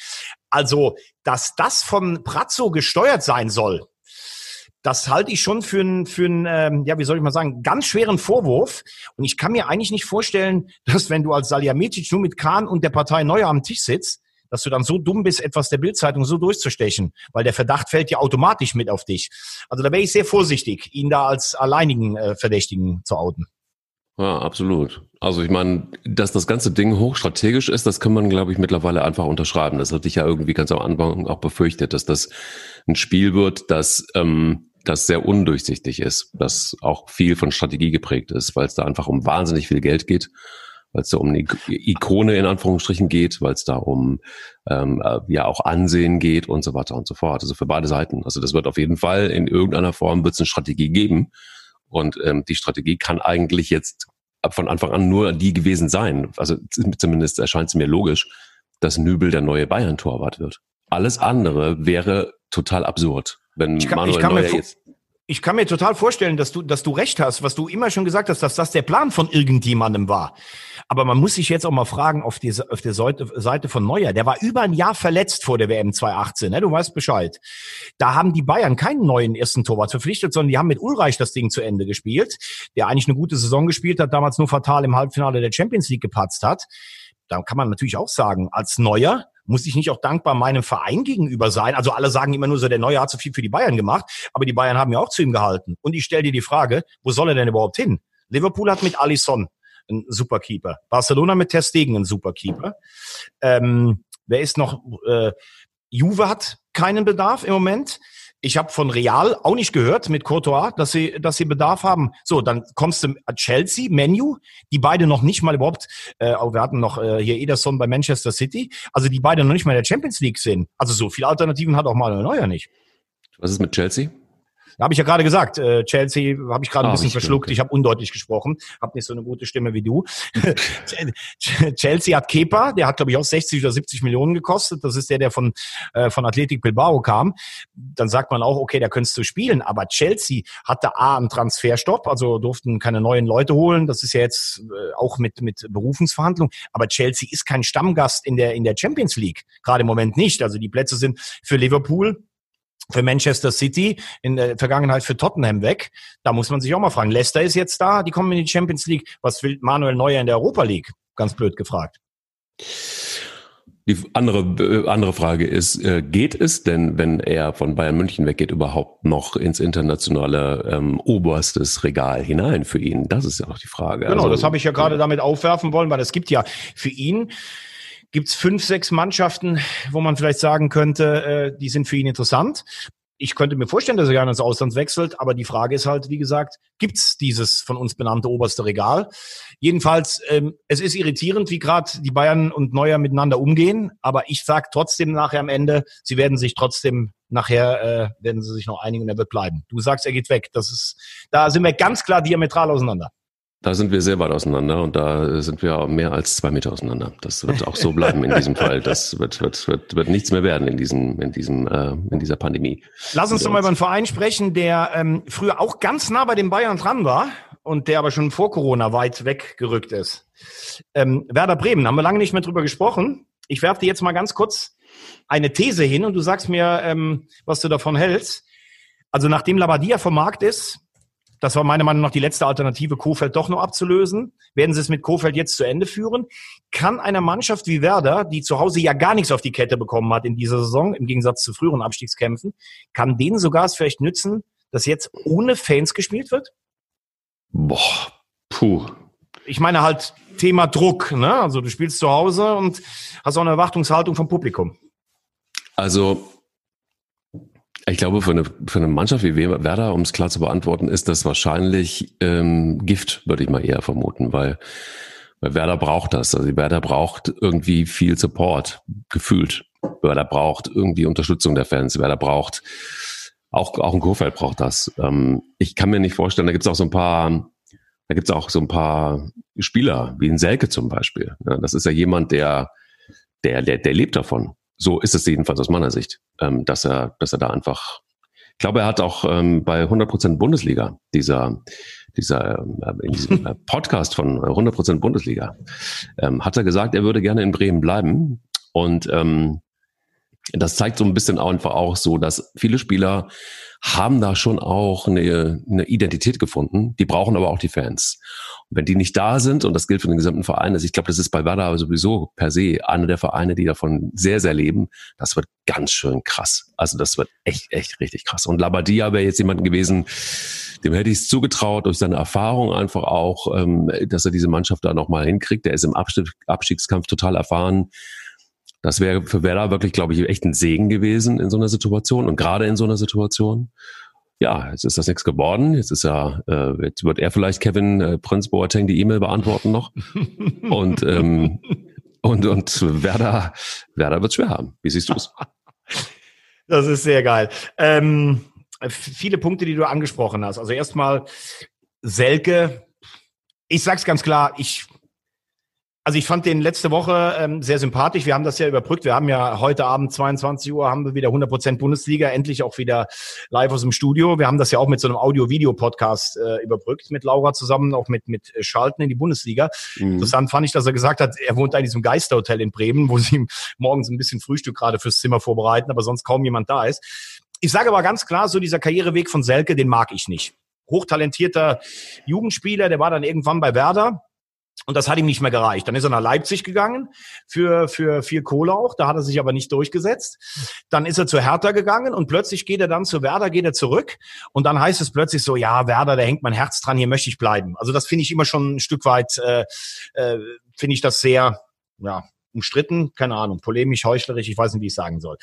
Also, dass das von Prazzo gesteuert sein soll, das halte ich schon für einen, für einen ähm, ja, wie soll ich mal sagen, ganz schweren Vorwurf. Und ich kann mir eigentlich nicht vorstellen, dass wenn du als Salihamidzic nur mit Kahn und der Partei Neuer am Tisch sitzt, dass du dann so dumm bist, etwas der Bildzeitung so durchzustechen, weil der Verdacht fällt ja automatisch mit auf dich. Also da wäre ich sehr vorsichtig, ihn da als alleinigen äh, Verdächtigen zu outen. Ja, absolut. Also ich meine, dass das ganze Ding hochstrategisch ist, das kann man, glaube ich, mittlerweile einfach unterschreiben. Das hatte ich ja irgendwie ganz am Anfang auch befürchtet, dass das ein Spiel wird, das, ähm, das sehr undurchsichtig ist, das auch viel von Strategie geprägt ist, weil es da einfach um wahnsinnig viel Geld geht weil es da um eine Ikone in Anführungsstrichen geht, weil es da um ähm, äh, ja auch Ansehen geht und so weiter und so fort. Also für beide Seiten. Also das wird auf jeden Fall in irgendeiner Form wird es eine Strategie geben. Und ähm, die Strategie kann eigentlich jetzt von Anfang an nur die gewesen sein. Also zumindest erscheint es mir logisch, dass Nübel der neue Bayern-Torwart wird. Alles andere wäre total absurd, wenn ich kann, Manuel ich kann Neuer jetzt ich kann mir total vorstellen, dass du, dass du recht hast, was du immer schon gesagt hast, dass das der Plan von irgendjemandem war. Aber man muss sich jetzt auch mal fragen, auf, die, auf der Seite von Neuer, der war über ein Jahr verletzt vor der WM 2018, ne? du weißt Bescheid. Da haben die Bayern keinen neuen ersten Torwart verpflichtet, sondern die haben mit Ulreich das Ding zu Ende gespielt, der eigentlich eine gute Saison gespielt hat, damals nur fatal im Halbfinale der Champions League gepatzt hat. Da kann man natürlich auch sagen, als Neuer muss ich nicht auch dankbar meinem Verein gegenüber sein? Also alle sagen immer nur so, der Neue hat so viel für die Bayern gemacht, aber die Bayern haben ja auch zu ihm gehalten. Und ich stelle dir die Frage, wo soll er denn überhaupt hin? Liverpool hat mit Alisson einen Superkeeper. Barcelona mit Ter Stegen einen Superkeeper. Ähm, wer ist noch? Äh, Juve hat keinen Bedarf im Moment. Ich habe von Real auch nicht gehört mit Courtois, dass sie, dass sie Bedarf haben. So, dann kommst du Chelsea, Menu, die beide noch nicht mal überhaupt, äh, wir hatten noch äh, hier Ederson bei Manchester City, also die beide noch nicht mal in der Champions League sind. Also so viele Alternativen hat auch mal Neuer nicht. Was ist mit Chelsea? Habe ich ja gerade gesagt. Äh, Chelsea habe ich gerade ah, ein bisschen verschluckt. Okay. Ich habe undeutlich gesprochen. Habe nicht so eine gute Stimme wie du. Chelsea hat Kepa. Der hat, glaube ich, auch 60 oder 70 Millionen gekostet. Das ist der, der von, äh, von Athletic Bilbao kam. Dann sagt man auch, okay, da könntest du spielen. Aber Chelsea hatte A, einen Transferstopp. Also durften keine neuen Leute holen. Das ist ja jetzt äh, auch mit, mit Berufungsverhandlungen. Aber Chelsea ist kein Stammgast in der, in der Champions League. Gerade im Moment nicht. Also die Plätze sind für Liverpool für Manchester City, in der Vergangenheit für Tottenham weg. Da muss man sich auch mal fragen. Leicester ist jetzt da, die kommen in die Champions League. Was will Manuel Neuer in der Europa League? Ganz blöd gefragt. Die andere, äh, andere Frage ist, äh, geht es denn, wenn er von Bayern München weggeht, überhaupt noch ins internationale ähm, oberstes Regal hinein für ihn? Das ist ja noch die Frage. Genau, also, das habe ich ja gerade damit aufwerfen wollen, weil es gibt ja für ihn gibt es fünf, sechs Mannschaften, wo man vielleicht sagen könnte, äh, die sind für ihn interessant. ich könnte mir vorstellen, dass er gerne ins Ausland wechselt, aber die Frage ist halt, wie gesagt, gibt's dieses von uns benannte oberste Regal? Jedenfalls, ähm, es ist irritierend, wie gerade die Bayern und Neuer miteinander umgehen, aber ich sage trotzdem nachher am Ende, sie werden sich trotzdem nachher äh, werden sie sich noch einigen und er wird bleiben. Du sagst, er geht weg. Das ist, da sind wir ganz klar diametral auseinander. Da sind wir sehr weit auseinander und da sind wir mehr als zwei Meter auseinander. Das wird auch so bleiben in diesem Fall. Das wird, wird, wird, wird nichts mehr werden in diesem, in diesem, äh, in dieser Pandemie. Lass uns doch mal über einen Verein sprechen, der ähm, früher auch ganz nah bei den Bayern dran war und der aber schon vor Corona weit weggerückt ist. Ähm, Werder Bremen, haben wir lange nicht mehr drüber gesprochen. Ich werfe dir jetzt mal ganz kurz eine These hin und du sagst mir, ähm, was du davon hältst. Also nachdem Labadia vom Markt ist, das war meiner Meinung nach die letzte Alternative, Kofeld doch noch abzulösen. Werden sie es mit Kofeld jetzt zu Ende führen? Kann eine Mannschaft wie Werder, die zu Hause ja gar nichts auf die Kette bekommen hat in dieser Saison, im Gegensatz zu früheren Abstiegskämpfen, kann denen sogar es vielleicht nützen, dass jetzt ohne Fans gespielt wird? Boah, puh. Ich meine halt Thema Druck, ne? Also du spielst zu Hause und hast auch eine Erwartungshaltung vom Publikum. Also ich glaube, für eine, für eine Mannschaft wie Werder, um es klar zu beantworten, ist das wahrscheinlich ähm, Gift, würde ich mal eher vermuten, weil, weil Werder braucht das. Also Werder braucht irgendwie viel Support, gefühlt. Werder braucht irgendwie Unterstützung der Fans. Werder braucht auch, auch ein Kurfeld braucht das. Ähm, ich kann mir nicht vorstellen, da gibt es auch so ein paar, da gibt es auch so ein paar Spieler, wie ein Selke zum Beispiel. Ja, das ist ja jemand, der, der, der, der lebt davon. So ist es jedenfalls aus meiner Sicht, ähm, dass er, dass er da einfach, ich glaube, er hat auch ähm, bei 100% Bundesliga, dieser, dieser, äh, in diesem äh, Podcast von 100% Bundesliga, ähm, hat er gesagt, er würde gerne in Bremen bleiben. Und ähm, das zeigt so ein bisschen einfach auch so, dass viele Spieler haben da schon auch eine, eine Identität gefunden. Die brauchen aber auch die Fans. Und wenn die nicht da sind, und das gilt für den gesamten Verein, also ich glaube, das ist bei Werder sowieso per se einer der Vereine, die davon sehr, sehr leben, das wird ganz schön krass. Also das wird echt, echt richtig krass. Und Labadia wäre jetzt jemand gewesen, dem hätte ich es zugetraut, durch seine Erfahrung einfach auch, ähm, dass er diese Mannschaft da nochmal hinkriegt. Der ist im Abstiegskampf total erfahren das wäre für Werder wirklich, glaube ich, echt ein Segen gewesen in so einer Situation und gerade in so einer Situation. Ja, jetzt ist das nichts geworden. Jetzt ist ja, äh, jetzt wird er vielleicht Kevin äh, Prinz Boateng die E-Mail beantworten noch. und ähm, und und Werder Werder wird schwer haben. Wie siehst du es? Das ist sehr geil. Ähm, viele Punkte, die du angesprochen hast. Also erstmal Selke. Ich sag's ganz klar. Ich also ich fand den letzte Woche ähm, sehr sympathisch. Wir haben das ja überbrückt. Wir haben ja heute Abend 22 Uhr haben wir wieder 100% Bundesliga, endlich auch wieder live aus dem Studio. Wir haben das ja auch mit so einem Audio-Video-Podcast äh, überbrückt mit Laura zusammen, auch mit mit Schalten in die Bundesliga. Mhm. Interessant fand ich, dass er gesagt hat, er wohnt da in diesem Geisterhotel in Bremen, wo sie morgens ein bisschen Frühstück gerade fürs Zimmer vorbereiten, aber sonst kaum jemand da ist. Ich sage aber ganz klar, so dieser Karriereweg von Selke, den mag ich nicht. Hochtalentierter Jugendspieler, der war dann irgendwann bei Werder und das hat ihm nicht mehr gereicht. Dann ist er nach Leipzig gegangen für, für viel Kohle auch. Da hat er sich aber nicht durchgesetzt. Dann ist er zu Hertha gegangen und plötzlich geht er dann zu Werder, geht er zurück. Und dann heißt es plötzlich so, ja, Werder, da hängt mein Herz dran, hier möchte ich bleiben. Also das finde ich immer schon ein Stück weit, äh, äh, finde ich das sehr, ja, umstritten, keine Ahnung, polemisch, heuchlerisch, ich weiß nicht, wie ich sagen soll.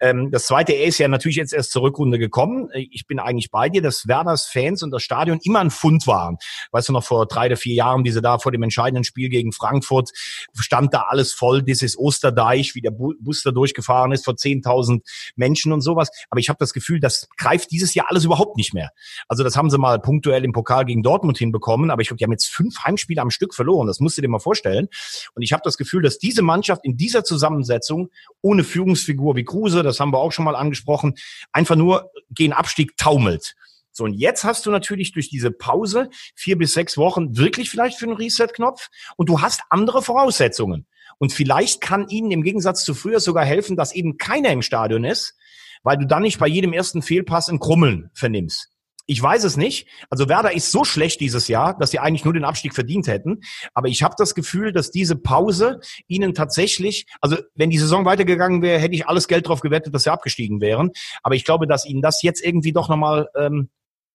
Ähm, das zweite, er ist ja natürlich jetzt erst zur Rückrunde gekommen. Ich bin eigentlich bei dir, dass Werders Fans und das Stadion immer ein Fund waren. Weißt du noch, vor drei oder vier Jahren, diese da vor dem entscheidenden Spiel gegen Frankfurt, stand da alles voll, dieses Osterdeich, wie der Bus da durchgefahren ist, vor 10.000 Menschen und sowas. Aber ich habe das Gefühl, das greift dieses Jahr alles überhaupt nicht mehr. Also das haben sie mal punktuell im Pokal gegen Dortmund hinbekommen, aber ich glaube, die haben jetzt fünf Heimspiele am Stück verloren. Das musst du dir mal vorstellen. Und ich habe das Gefühl, dass diese Mannschaft in dieser Zusammensetzung ohne Führungsfigur wie Kruse, das haben wir auch schon mal angesprochen, einfach nur gegen Abstieg taumelt. So, und jetzt hast du natürlich durch diese Pause vier bis sechs Wochen wirklich vielleicht für einen Reset-Knopf und du hast andere Voraussetzungen. Und vielleicht kann ihnen im Gegensatz zu früher sogar helfen, dass eben keiner im Stadion ist, weil du dann nicht bei jedem ersten Fehlpass ein Krummeln vernimmst. Ich weiß es nicht. Also Werder ist so schlecht dieses Jahr, dass sie eigentlich nur den Abstieg verdient hätten. Aber ich habe das Gefühl, dass diese Pause ihnen tatsächlich, also wenn die Saison weitergegangen wäre, hätte ich alles Geld drauf gewettet, dass sie abgestiegen wären. Aber ich glaube, dass ihnen das jetzt irgendwie doch nochmal, ähm,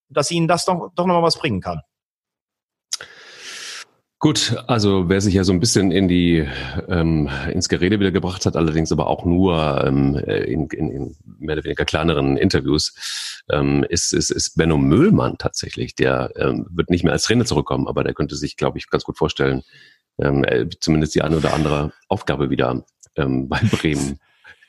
dass ihnen das doch, doch nochmal was bringen kann. Gut, also wer sich ja so ein bisschen in die ähm, ins Gerede wieder gebracht hat, allerdings aber auch nur ähm, in, in, in mehr oder weniger kleineren Interviews, ähm, ist, ist, ist Benno Müllmann tatsächlich. Der ähm, wird nicht mehr als Trainer zurückkommen, aber der könnte sich, glaube ich, ganz gut vorstellen, ähm, äh, zumindest die eine oder andere Aufgabe wieder ähm, bei Bremen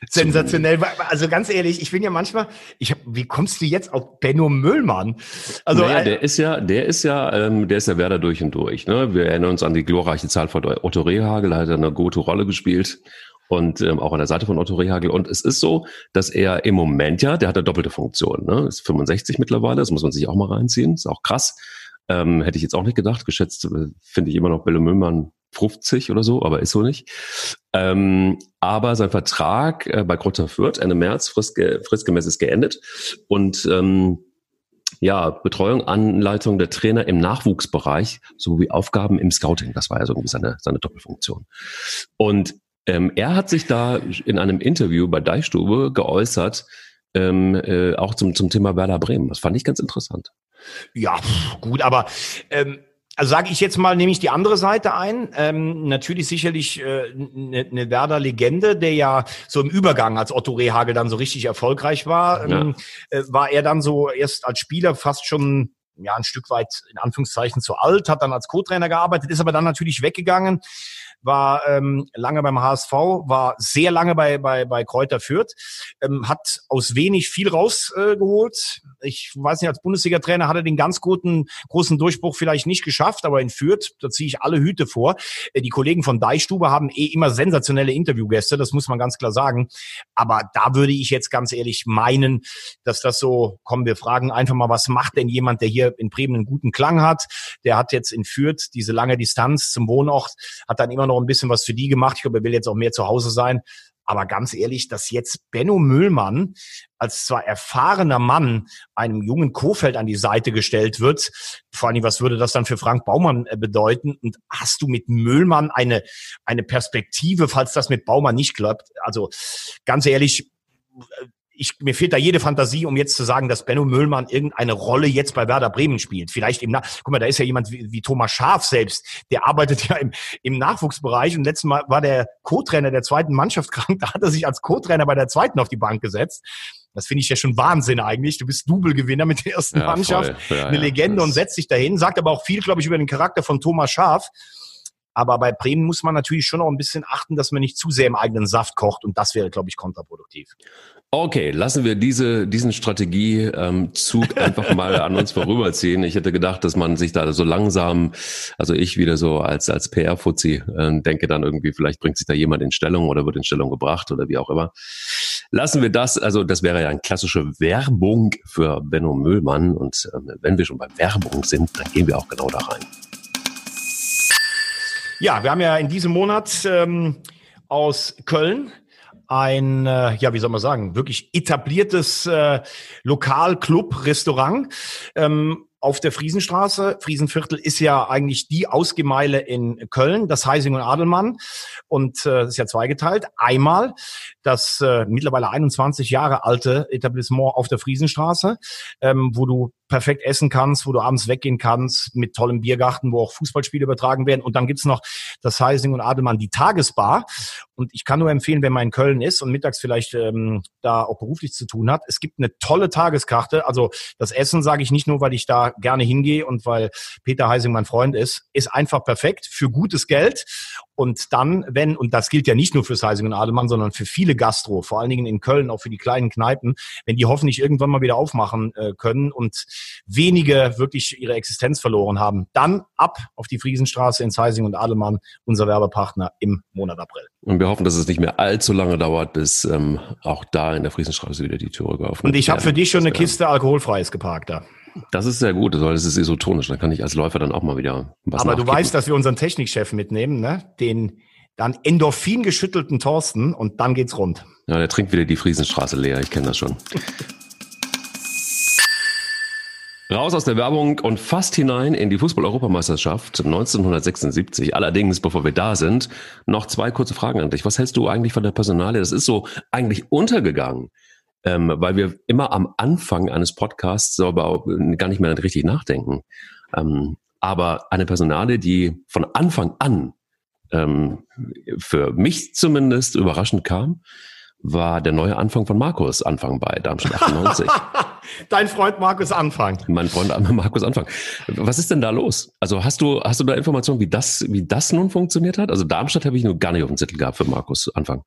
Sensationell. Also ganz ehrlich, ich bin ja manchmal, ich hab, wie kommst du jetzt auf Benno Müllmann? Also naja, der ist ja, der ist ja, ähm, der ist ja Werder durch und durch. Ne? Wir erinnern uns an die glorreiche Zahl von Otto Rehagel, hat eine gute Rolle gespielt und ähm, auch an der Seite von Otto Rehagel. Und es ist so, dass er im Moment ja, der hat eine doppelte Funktion. Ne? Ist 65 mittlerweile, das muss man sich auch mal reinziehen. Ist auch krass. Ähm, hätte ich jetzt auch nicht gedacht. Geschätzt äh, finde ich immer noch Benno Müllmann 50 oder so, aber ist so nicht. Ähm, aber sein Vertrag äh, bei Grotter Fürth Ende März fristge fristgemäß ist geendet und ähm, ja, Betreuung, Anleitung der Trainer im Nachwuchsbereich sowie Aufgaben im Scouting. Das war ja so irgendwie seine, seine Doppelfunktion. Und ähm, er hat sich da in einem Interview bei Deichstube geäußert, ähm, äh, auch zum, zum Thema Werder Bremen. Das fand ich ganz interessant. Ja, gut, aber ähm, also sage ich jetzt mal, nehme ich die andere Seite ein. Ähm, natürlich sicherlich eine äh, ne, ne Werder-Legende, der ja so im Übergang, als Otto Rehagel dann so richtig erfolgreich war, ja. ähm, äh, war er dann so erst als Spieler fast schon ja ein Stück weit in Anführungszeichen zu alt, hat dann als Co-Trainer gearbeitet, ist aber dann natürlich weggegangen war ähm, lange beim HSV, war sehr lange bei, bei, bei Kräuter Fürth, ähm, hat aus wenig viel rausgeholt. Äh, ich weiß nicht, als Bundesliga-Trainer hat er den ganz guten, großen Durchbruch vielleicht nicht geschafft, aber in Fürth, da ziehe ich alle Hüte vor. Äh, die Kollegen von Deichstube haben eh immer sensationelle Interviewgäste, das muss man ganz klar sagen. Aber da würde ich jetzt ganz ehrlich meinen, dass das so, kommen wir fragen einfach mal, was macht denn jemand, der hier in Bremen einen guten Klang hat? Der hat jetzt in Fürth diese lange Distanz zum Wohnort, hat dann immer noch ein bisschen was für die gemacht. Ich glaube, er will jetzt auch mehr zu Hause sein. Aber ganz ehrlich, dass jetzt Benno Müllmann als zwar erfahrener Mann einem jungen Kofeld an die Seite gestellt wird, vor allem, was würde das dann für Frank Baumann äh, bedeuten? Und hast du mit Müllmann eine, eine Perspektive, falls das mit Baumann nicht klappt? Also ganz ehrlich, ich, mir fehlt da jede Fantasie, um jetzt zu sagen, dass Benno Müllmann irgendeine Rolle jetzt bei Werder Bremen spielt. Vielleicht im, Na guck mal, da ist ja jemand wie, wie Thomas Schaf selbst, der arbeitet ja im, im Nachwuchsbereich und letztes Mal war der Co-Trainer der zweiten Mannschaft krank, da hat er sich als Co-Trainer bei der zweiten auf die Bank gesetzt. Das finde ich ja schon Wahnsinn eigentlich. Du bist Double-Gewinner mit der ersten ja, Mannschaft, ja, eine Legende und setzt dich dahin, sagt aber auch viel, glaube ich, über den Charakter von Thomas Schaf. Aber bei Bremen muss man natürlich schon noch ein bisschen achten, dass man nicht zu sehr im eigenen Saft kocht und das wäre, glaube ich, kontraproduktiv. Okay, lassen wir diese, diesen Strategiezug ähm, einfach mal an uns vorüberziehen. Ich hätte gedacht, dass man sich da so langsam, also ich wieder so als, als PR-Fuzzi äh, denke dann irgendwie, vielleicht bringt sich da jemand in Stellung oder wird in Stellung gebracht oder wie auch immer. Lassen wir das, also das wäre ja eine klassische Werbung für Benno Müllmann und äh, wenn wir schon bei Werbung sind, dann gehen wir auch genau da rein. Ja, wir haben ja in diesem Monat ähm, aus Köln ein, äh, ja, wie soll man sagen, wirklich etabliertes äh, Lokal-Club-Restaurant. Ähm, auf der Friesenstraße. Friesenviertel ist ja eigentlich die Ausgemeile in Köln, das Heising und Adelmann. Und äh, ist ja zweigeteilt. Einmal das äh, mittlerweile 21 Jahre alte Etablissement auf der Friesenstraße, ähm, wo du perfekt essen kannst, wo du abends weggehen kannst, mit tollem Biergarten, wo auch Fußballspiele übertragen werden. Und dann gibt's noch das Heising und Adelmann, die Tagesbar. Und ich kann nur empfehlen, wenn man in Köln ist und mittags vielleicht ähm, da auch beruflich zu tun hat, es gibt eine tolle Tageskarte. Also das Essen sage ich nicht nur, weil ich da gerne hingehe und weil Peter Heising mein Freund ist, ist einfach perfekt für gutes Geld. Und dann, wenn, und das gilt ja nicht nur für Heising und Adelmann, sondern für viele Gastro, vor allen Dingen in Köln, auch für die kleinen Kneipen, wenn die hoffentlich irgendwann mal wieder aufmachen äh, können und wenige wirklich ihre Existenz verloren haben, dann ab auf die Friesenstraße in Heising und Adelmann, unser Werbepartner im Monat April. Und wir hoffen, dass es nicht mehr allzu lange dauert, bis ähm, auch da in der Friesenstraße wieder die Türe geöffnet Und ich habe für dich schon eine Kiste alkoholfreies geparkt da. Das ist sehr gut, weil es ist isotonisch. Dann kann ich als Läufer dann auch mal wieder was Aber du weißt, dass wir unseren Technikchef mitnehmen, ne? Den dann Endorphin geschüttelten Thorsten und dann geht's rund. Ja, der trinkt wieder die Friesenstraße leer. Ich kenne das schon. Raus aus der Werbung und fast hinein in die Fußball-Europameisterschaft 1976. Allerdings, bevor wir da sind, noch zwei kurze Fragen an dich. Was hältst du eigentlich von der Personalie? Das ist so eigentlich untergegangen ähm, weil wir immer am Anfang eines Podcasts aber gar nicht mehr richtig nachdenken. Ähm, Aber eine Personale, die von Anfang an ähm, für mich zumindest überraschend kam, war der neue Anfang von Markus Anfang bei Darmstadt 98. Dein Freund Markus Anfang. Mein Freund Markus Anfang. Was ist denn da los? Also hast du, hast du da Informationen, wie das, wie das nun funktioniert hat? Also Darmstadt habe ich nur gar nicht auf dem Zettel gehabt für Markus Anfang.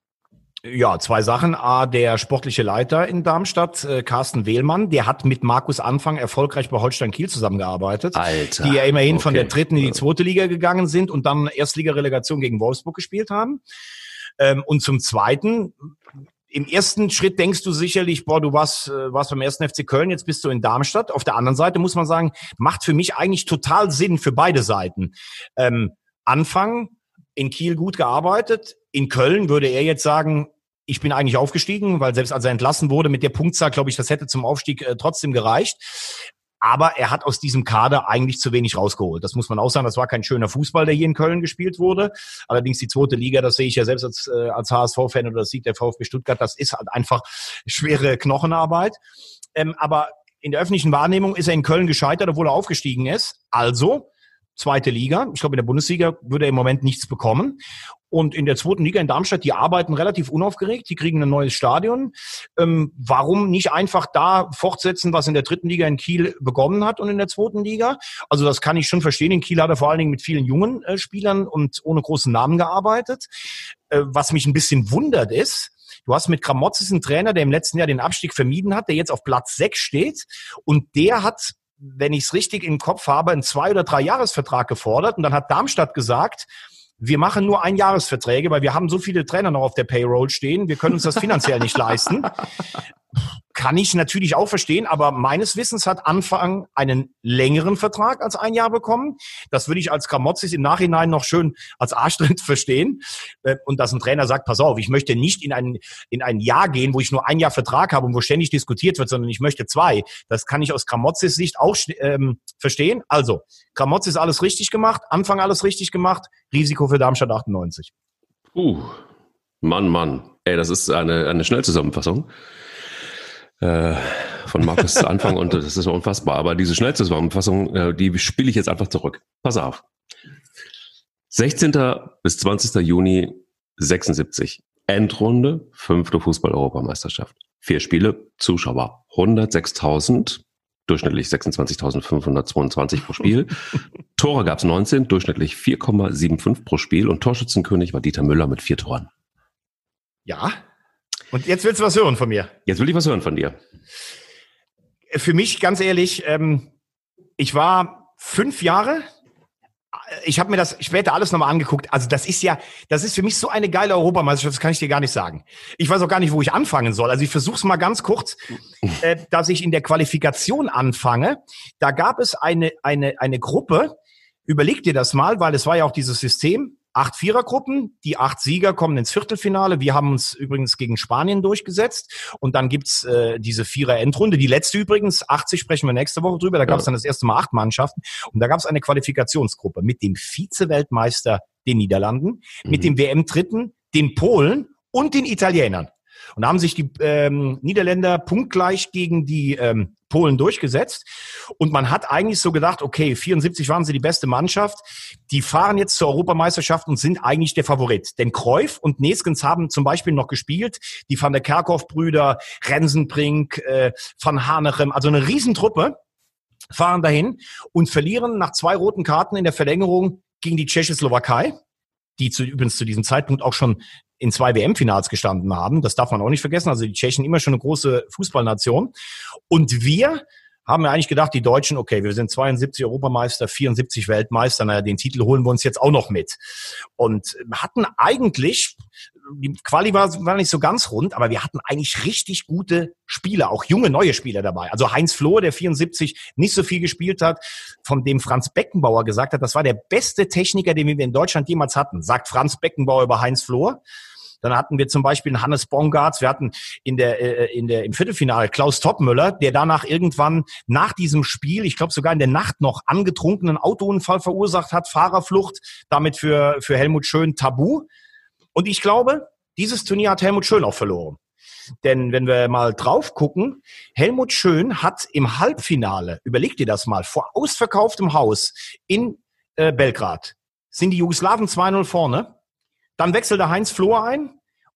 Ja, zwei Sachen. A, der sportliche Leiter in Darmstadt, äh, Carsten Wehlmann, der hat mit Markus Anfang erfolgreich bei Holstein Kiel zusammengearbeitet. Alter. Die ja immerhin okay. von der dritten in die zweite Liga gegangen sind und dann Erstligarelegation gegen Wolfsburg gespielt haben. Ähm, und zum Zweiten, im ersten Schritt denkst du sicherlich, boah, du warst, äh, warst beim ersten FC Köln, jetzt bist du in Darmstadt. Auf der anderen Seite muss man sagen, macht für mich eigentlich total Sinn für beide Seiten. Ähm, Anfang in Kiel gut gearbeitet. In Köln würde er jetzt sagen, ich bin eigentlich aufgestiegen, weil selbst als er entlassen wurde mit der Punktzahl, glaube ich, das hätte zum Aufstieg äh, trotzdem gereicht. Aber er hat aus diesem Kader eigentlich zu wenig rausgeholt. Das muss man auch sagen. Das war kein schöner Fußball, der hier in Köln gespielt wurde. Allerdings die zweite Liga, das sehe ich ja selbst als, äh, als HSV-Fan oder das sieht der VfB Stuttgart, das ist halt einfach schwere Knochenarbeit. Ähm, aber in der öffentlichen Wahrnehmung ist er in Köln gescheitert, obwohl er aufgestiegen ist. Also zweite Liga. Ich glaube, in der Bundesliga würde er im Moment nichts bekommen. Und in der zweiten Liga in Darmstadt, die arbeiten relativ unaufgeregt, die kriegen ein neues Stadion. Ähm, warum nicht einfach da fortsetzen, was in der dritten Liga in Kiel begonnen hat und in der zweiten Liga? Also das kann ich schon verstehen. In Kiel hat er vor allen Dingen mit vielen jungen äh, Spielern und ohne großen Namen gearbeitet. Äh, was mich ein bisschen wundert ist, Du hast mit Kramotzes einen Trainer, der im letzten Jahr den Abstieg vermieden hat, der jetzt auf Platz 6 steht und der hat wenn ich es richtig im Kopf habe, einen zwei- oder drei Jahresvertrag gefordert. Und dann hat Darmstadt gesagt, wir machen nur Einjahresverträge, weil wir haben so viele Trainer noch auf der Payroll stehen. Wir können uns das finanziell nicht leisten. Kann ich natürlich auch verstehen, aber meines Wissens hat Anfang einen längeren Vertrag als ein Jahr bekommen. Das würde ich als Kramotzis im Nachhinein noch schön als Arschtritt verstehen. Äh, und dass ein Trainer sagt, pass auf, ich möchte nicht in ein, in ein Jahr gehen, wo ich nur ein Jahr Vertrag habe und wo ständig diskutiert wird, sondern ich möchte zwei. Das kann ich aus Kramotzis Sicht auch ähm, verstehen. Also, Kramotzis alles richtig gemacht, Anfang alles richtig gemacht, Risiko für Darmstadt 98. Uh, Mann, Mann. Ey, das ist eine, eine Schnellzusammenfassung äh, von Markus zu Anfang und das ist unfassbar. Aber diese Schnellzusammenfassung, äh, die spiele ich jetzt einfach zurück. Pass auf. 16. bis 20. Juni 76. Endrunde, fünfte Fußball-Europameisterschaft. Vier Spiele, Zuschauer 106.000, durchschnittlich 26.522 pro Spiel. Tore gab es 19, durchschnittlich 4,75 pro Spiel und Torschützenkönig war Dieter Müller mit vier Toren. Ja, und jetzt willst du was hören von mir? Jetzt will ich was hören von dir. Für mich, ganz ehrlich, ähm, ich war fünf Jahre. Ich habe mir das später alles nochmal angeguckt. Also das ist ja, das ist für mich so eine geile Europameisterschaft, das kann ich dir gar nicht sagen. Ich weiß auch gar nicht, wo ich anfangen soll. Also ich versuche es mal ganz kurz, äh, dass ich in der Qualifikation anfange. Da gab es eine, eine, eine Gruppe, überleg dir das mal, weil es war ja auch dieses System, acht Vierergruppen. Die acht Sieger kommen ins Viertelfinale. Wir haben uns übrigens gegen Spanien durchgesetzt. Und dann gibt's äh, diese Vierer-Endrunde. Die letzte übrigens, 80 sprechen wir nächste Woche drüber. Da gab's dann das erste Mal acht Mannschaften. Und da gab's eine Qualifikationsgruppe mit dem Vize-Weltmeister, den Niederlanden, mhm. mit dem WM-Dritten, den Polen und den Italienern. Und da haben sich die ähm, Niederländer punktgleich gegen die ähm, Polen durchgesetzt. Und man hat eigentlich so gedacht, okay, 74 waren sie die beste Mannschaft. Die fahren jetzt zur Europameisterschaft und sind eigentlich der Favorit. Denn Kreuf und Neskens haben zum Beispiel noch gespielt. Die Van der Kerkhoff-Brüder, Rensenbrink, äh, Van Hanechem, also eine Riesentruppe fahren dahin und verlieren nach zwei roten Karten in der Verlängerung gegen die Tschechoslowakei die zu, übrigens zu diesem Zeitpunkt auch schon in zwei WM-Finals gestanden haben. Das darf man auch nicht vergessen. Also die Tschechen immer schon eine große Fußballnation. Und wir haben wir eigentlich gedacht, die Deutschen, okay, wir sind 72 Europameister, 74 Weltmeister, naja, den Titel holen wir uns jetzt auch noch mit. Und hatten eigentlich, die Quali war, war nicht so ganz rund, aber wir hatten eigentlich richtig gute Spieler, auch junge, neue Spieler dabei. Also Heinz Flohr, der 74 nicht so viel gespielt hat, von dem Franz Beckenbauer gesagt hat, das war der beste Techniker, den wir in Deutschland jemals hatten, sagt Franz Beckenbauer über Heinz Flohr. Dann hatten wir zum Beispiel einen Hannes Bongartz, wir hatten in der, äh, in der, im Viertelfinale Klaus Toppmüller, der danach irgendwann nach diesem Spiel, ich glaube sogar in der Nacht noch, angetrunkenen Autounfall verursacht hat, Fahrerflucht, damit für, für Helmut Schön tabu. Und ich glaube, dieses Turnier hat Helmut Schön auch verloren. Denn wenn wir mal drauf gucken, Helmut Schön hat im Halbfinale, überleg dir das mal, vor ausverkauftem Haus in äh, Belgrad, sind die Jugoslawen 2-0 vorne. Dann wechselt der Heinz Flohr ein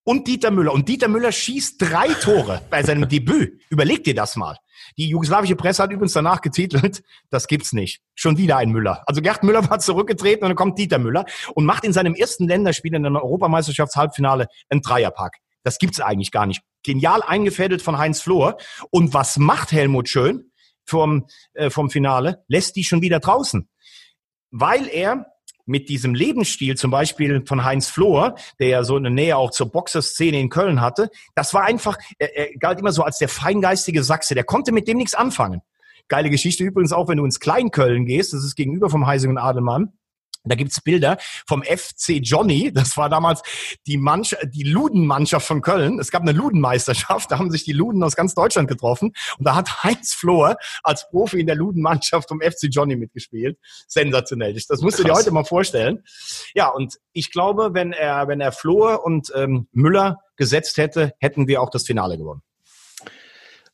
und Dieter Müller. Und Dieter Müller schießt drei Tore bei seinem Debüt. Überleg dir das mal. Die jugoslawische Presse hat übrigens danach getitelt, das gibt's nicht. Schon wieder ein Müller. Also Gerd Müller war zurückgetreten und dann kommt Dieter Müller und macht in seinem ersten Länderspiel in der Europameisterschaftshalbfinale einen Dreierpack. Das gibt's eigentlich gar nicht. Genial eingefädelt von Heinz Flohr. Und was macht Helmut Schön vom, äh, vom Finale? Lässt die schon wieder draußen. Weil er mit diesem Lebensstil, zum Beispiel von Heinz Flohr, der ja so eine Nähe auch zur Boxerszene in Köln hatte, das war einfach, er, er galt immer so als der feingeistige Sachse, der konnte mit dem nichts anfangen. Geile Geschichte übrigens auch, wenn du ins Kleinköln gehst, das ist gegenüber vom Heisigen Adelmann. Da gibt's Bilder vom FC Johnny. Das war damals die, Mannschaft, die Ludenmannschaft von Köln. Es gab eine Ludenmeisterschaft. Da haben sich die Luden aus ganz Deutschland getroffen. Und da hat Heinz Flohr als Profi in der Ludenmannschaft vom FC Johnny mitgespielt. Sensationell. Das musst du dir heute mal vorstellen. Ja, und ich glaube, wenn er, wenn er Flohr und ähm, Müller gesetzt hätte, hätten wir auch das Finale gewonnen.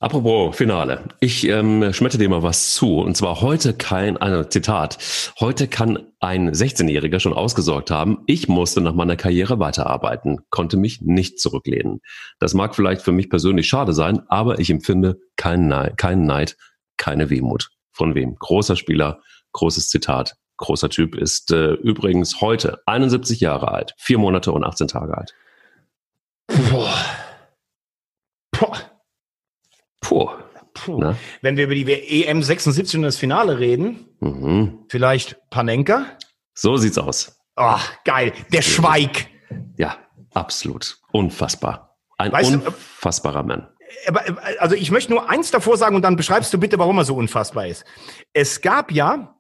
Apropos Finale. Ich ähm, schmette dir mal was zu. Und zwar heute kein, also Zitat, heute kann ein 16-Jähriger schon ausgesorgt haben, ich musste nach meiner Karriere weiterarbeiten, konnte mich nicht zurücklehnen. Das mag vielleicht für mich persönlich schade sein, aber ich empfinde keinen Neid, keinen Neid keine Wehmut. Von wem? Großer Spieler, großes Zitat, großer Typ ist äh, übrigens heute 71 Jahre alt, vier Monate und 18 Tage alt. Boah. Puh. Puh. Wenn wir über die EM 76 und das Finale reden, mhm. vielleicht Panenka? So sieht's aus. Oh, geil. Der Schweig. Ja, absolut. Unfassbar. Ein weißt unfassbarer Mann. Also ich möchte nur eins davor sagen und dann beschreibst du bitte, warum er so unfassbar ist. Es gab ja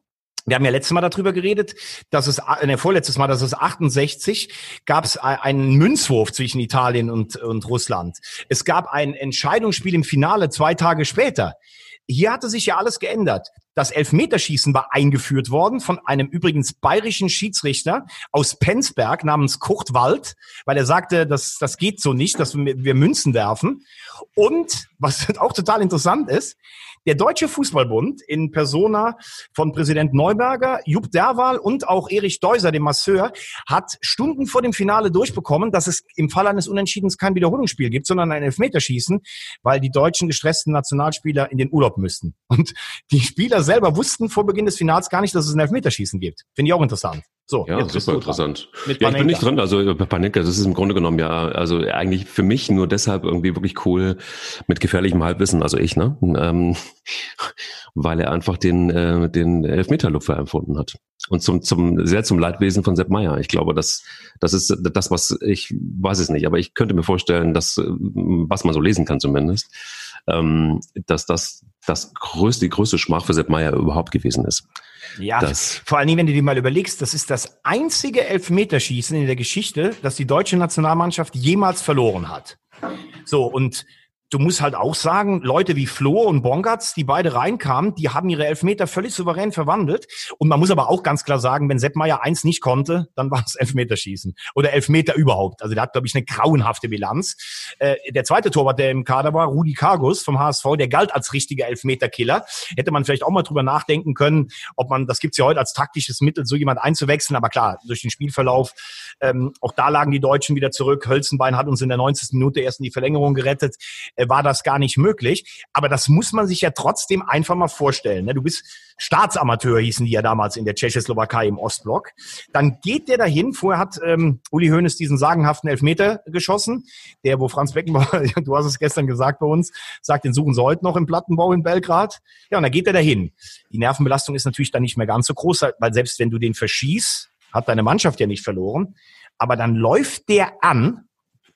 wir haben ja letztes Mal darüber geredet, dass es, ne, vorletztes Mal, dass es 68 gab es einen Münzwurf zwischen Italien und, und Russland. Es gab ein Entscheidungsspiel im Finale zwei Tage später. Hier hatte sich ja alles geändert. Das Elfmeterschießen war eingeführt worden von einem übrigens bayerischen Schiedsrichter aus Penzberg namens Kurt Wald, weil er sagte, das, das geht so nicht, dass wir, Münzen werfen. Und was auch total interessant ist, der Deutsche Fußballbund in Persona von Präsident Neuberger, Jupp Derwal und auch Erich Deuser, dem Masseur, hat Stunden vor dem Finale durchbekommen, dass es im Fall eines Unentschiedens kein Wiederholungsspiel gibt, sondern ein Elfmeterschießen, weil die deutschen gestressten Nationalspieler in den Urlaub müssten. Und die Spieler selber wussten vor Beginn des Finals gar nicht, dass es ein Elfmeterschießen gibt. Finde ich auch interessant. So, ja, super interessant. Ja, ich bin nicht drin. Also äh, Panenka, das ist im Grunde genommen ja, also eigentlich für mich nur deshalb irgendwie wirklich cool mit gefährlichem Halbwissen, also ich, ne? Ähm, weil er einfach den, äh, den Elfmeterlupfer empfunden hat. Und zum, zum, sehr zum Leidwesen von Sepp Meier. Ich glaube, das, das ist das, was ich weiß es nicht, aber ich könnte mir vorstellen, dass, äh, was man so lesen kann zumindest, ähm, dass das das größte, die größte Schmach für Sepp Meier überhaupt gewesen ist. Ja, das, vor allen Dingen, wenn du dir mal überlegst, das ist das einzige Elfmeterschießen in der Geschichte, das die deutsche Nationalmannschaft jemals verloren hat. So, und du musst halt auch sagen, Leute wie Flo und Bongatz, die beide reinkamen, die haben ihre Elfmeter völlig souverän verwandelt. Und man muss aber auch ganz klar sagen, wenn Sepp Meier eins nicht konnte, dann war es Elfmeterschießen. Oder Elfmeter überhaupt. Also der hat, glaube ich, eine grauenhafte Bilanz. Äh, der zweite Torwart, der im Kader war, Rudi Kargus vom HSV, der galt als richtiger Elfmeterkiller. Hätte man vielleicht auch mal drüber nachdenken können, ob man, das gibt's ja heute als taktisches Mittel, so jemand einzuwechseln. Aber klar, durch den Spielverlauf, ähm, auch da lagen die Deutschen wieder zurück. Hölzenbein hat uns in der 90. Minute erst in die Verlängerung gerettet. Äh, war das gar nicht möglich. Aber das muss man sich ja trotzdem einfach mal vorstellen. Ne? Du bist Staatsamateur, hießen die ja damals in der Tschechoslowakei im Ostblock. Dann geht der dahin. Vorher hat ähm, Uli Hoeneß diesen sagenhaften Elfmeter geschossen. Der, wo Franz Beckenbauer, du hast es gestern gesagt bei uns, sagt, den suchen sie heute noch im Plattenbau in Belgrad. Ja, und dann geht er dahin. Die Nervenbelastung ist natürlich dann nicht mehr ganz so groß, weil selbst wenn du den verschießt, hat deine Mannschaft ja nicht verloren. Aber dann läuft der an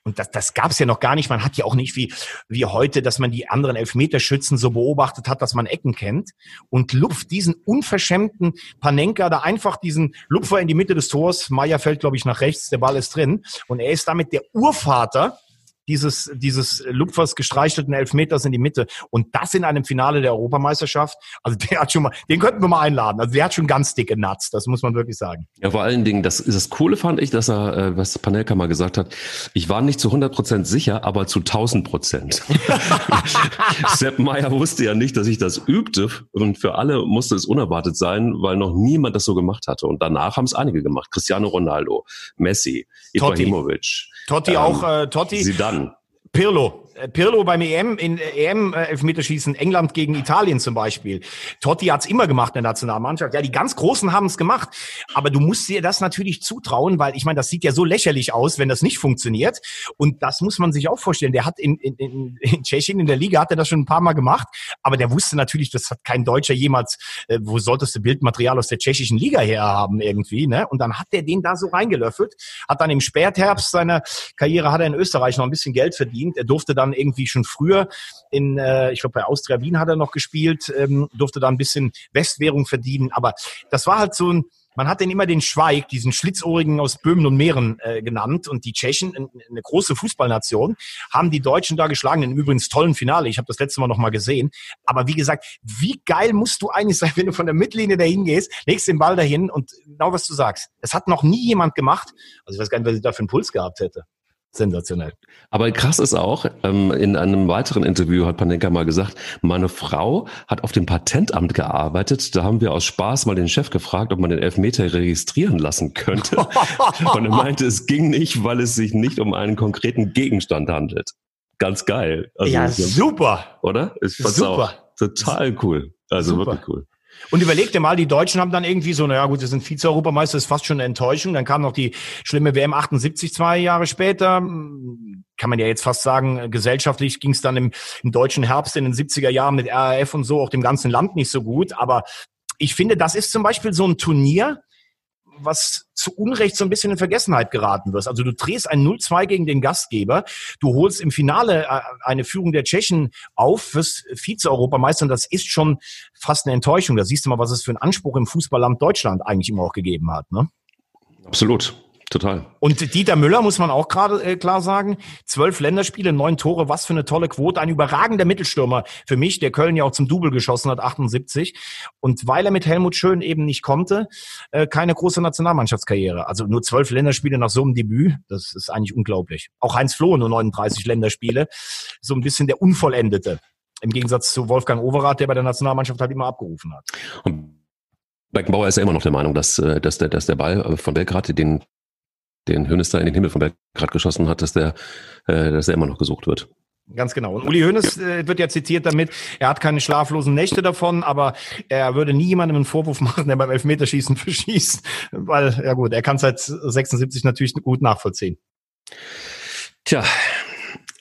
und das, das gab es ja noch gar nicht. Man hat ja auch nicht wie, wie heute, dass man die anderen Elfmeterschützen so beobachtet hat, dass man Ecken kennt. Und lupft diesen unverschämten Panenka da einfach diesen Lupfer in die Mitte des Tors. Meier fällt, glaube ich, nach rechts. Der Ball ist drin. Und er ist damit der Urvater dieses, dieses Lupfers gestreichelten Elfmeters in die Mitte. Und das in einem Finale der Europameisterschaft. Also der hat schon mal, den könnten wir mal einladen. Also der hat schon ganz dicke Nuts. Das muss man wirklich sagen. Ja, vor allen Dingen, das, das Coole fand ich, dass er, äh, was Panelka mal gesagt hat, ich war nicht zu 100 Prozent sicher, aber zu 1000 Prozent. Sepp Meyer wusste ja nicht, dass ich das übte. Und für alle musste es unerwartet sein, weil noch niemand das so gemacht hatte. Und danach haben es einige gemacht. Cristiano Ronaldo, Messi, Ibrahimovic. Totti ähm, auch, äh, Totti. Zidane. Pirlo. Äh, Pirlo beim EM in äh, EM äh, Elfmeterschießen England gegen Italien zum Beispiel. Totti hat's immer gemacht in der Nationalmannschaft. Ja, die ganz Großen haben es gemacht, aber du musst dir das natürlich zutrauen, weil ich meine, das sieht ja so lächerlich aus, wenn das nicht funktioniert. Und das muss man sich auch vorstellen. Der hat in, in, in, in Tschechien in der Liga hat er das schon ein paar Mal gemacht, aber der wusste natürlich, das hat kein Deutscher jemals. Äh, wo solltest du Bildmaterial aus der tschechischen Liga her haben irgendwie? Ne? Und dann hat der den da so reingelöffelt, hat dann im Spätherbst seiner Karriere hat er in Österreich noch ein bisschen Geld verdient. Er durfte dann dann irgendwie schon früher in, äh, ich glaube bei Austria Wien hat er noch gespielt, ähm, durfte da ein bisschen Westwährung verdienen. Aber das war halt so ein, man hat den immer den Schweig, diesen Schlitzohrigen aus Böhmen und Mähren äh, genannt. Und die Tschechen, eine große Fußballnation, haben die Deutschen da geschlagen. In übrigens tollen Finale. Ich habe das letzte Mal noch mal gesehen. Aber wie gesagt, wie geil musst du eigentlich sein, wenn du von der Mittellinie dahin gehst, legst den Ball dahin und genau was du sagst. Es hat noch nie jemand gemacht. Also ich weiß gar nicht, was ich da für einen Puls gehabt hätte sensationell. Aber krass ist auch, ähm, in einem weiteren Interview hat Panenka mal gesagt, meine Frau hat auf dem Patentamt gearbeitet. Da haben wir aus Spaß mal den Chef gefragt, ob man den Elfmeter registrieren lassen könnte. Und er meinte, es ging nicht, weil es sich nicht um einen konkreten Gegenstand handelt. Ganz geil. Also, ja, super. Oder? Ich super. total cool. Also super. wirklich cool. Und überleg dir mal, die Deutschen haben dann irgendwie so, naja gut, wir sind Vize-Europameister, ist fast schon eine Enttäuschung. Dann kam noch die schlimme WM 78 zwei Jahre später. Kann man ja jetzt fast sagen, gesellschaftlich ging es dann im, im deutschen Herbst in den 70er Jahren mit RAF und so auch dem ganzen Land nicht so gut. Aber ich finde, das ist zum Beispiel so ein Turnier, was zu Unrecht so ein bisschen in Vergessenheit geraten wird. Also du drehst ein 0-2 gegen den Gastgeber, du holst im Finale äh, eine Führung der Tschechen auf fürs Vize-Europameister und das ist schon fast eine Enttäuschung. Da siehst du mal, was es für einen Anspruch im Fußballamt Deutschland eigentlich immer auch gegeben hat. Ne? Absolut. Total. Und Dieter Müller muss man auch gerade äh, klar sagen, zwölf Länderspiele, neun Tore, was für eine tolle Quote, ein überragender Mittelstürmer für mich, der Köln ja auch zum Double geschossen hat, 78. Und weil er mit Helmut Schön eben nicht konnte, äh, keine große Nationalmannschaftskarriere. Also nur zwölf Länderspiele nach so einem Debüt, das ist eigentlich unglaublich. Auch Heinz Floh nur 39 Länderspiele, so ein bisschen der Unvollendete. Im Gegensatz zu Wolfgang Overath, der bei der Nationalmannschaft halt immer abgerufen hat. Und Beckenbauer ist ja immer noch der Meinung, dass, äh, dass, der, dass der Ball von Belgrad den den Hönes da in den Himmel von Belgrad geschossen hat, dass der, äh, dass er immer noch gesucht wird. Ganz genau. Und Uli Hoeneß äh, wird ja zitiert damit, er hat keine schlaflosen Nächte davon, aber er würde nie jemandem einen Vorwurf machen, der beim Elfmeterschießen verschießt, weil, ja gut, er kann seit 76 natürlich gut nachvollziehen. Tja,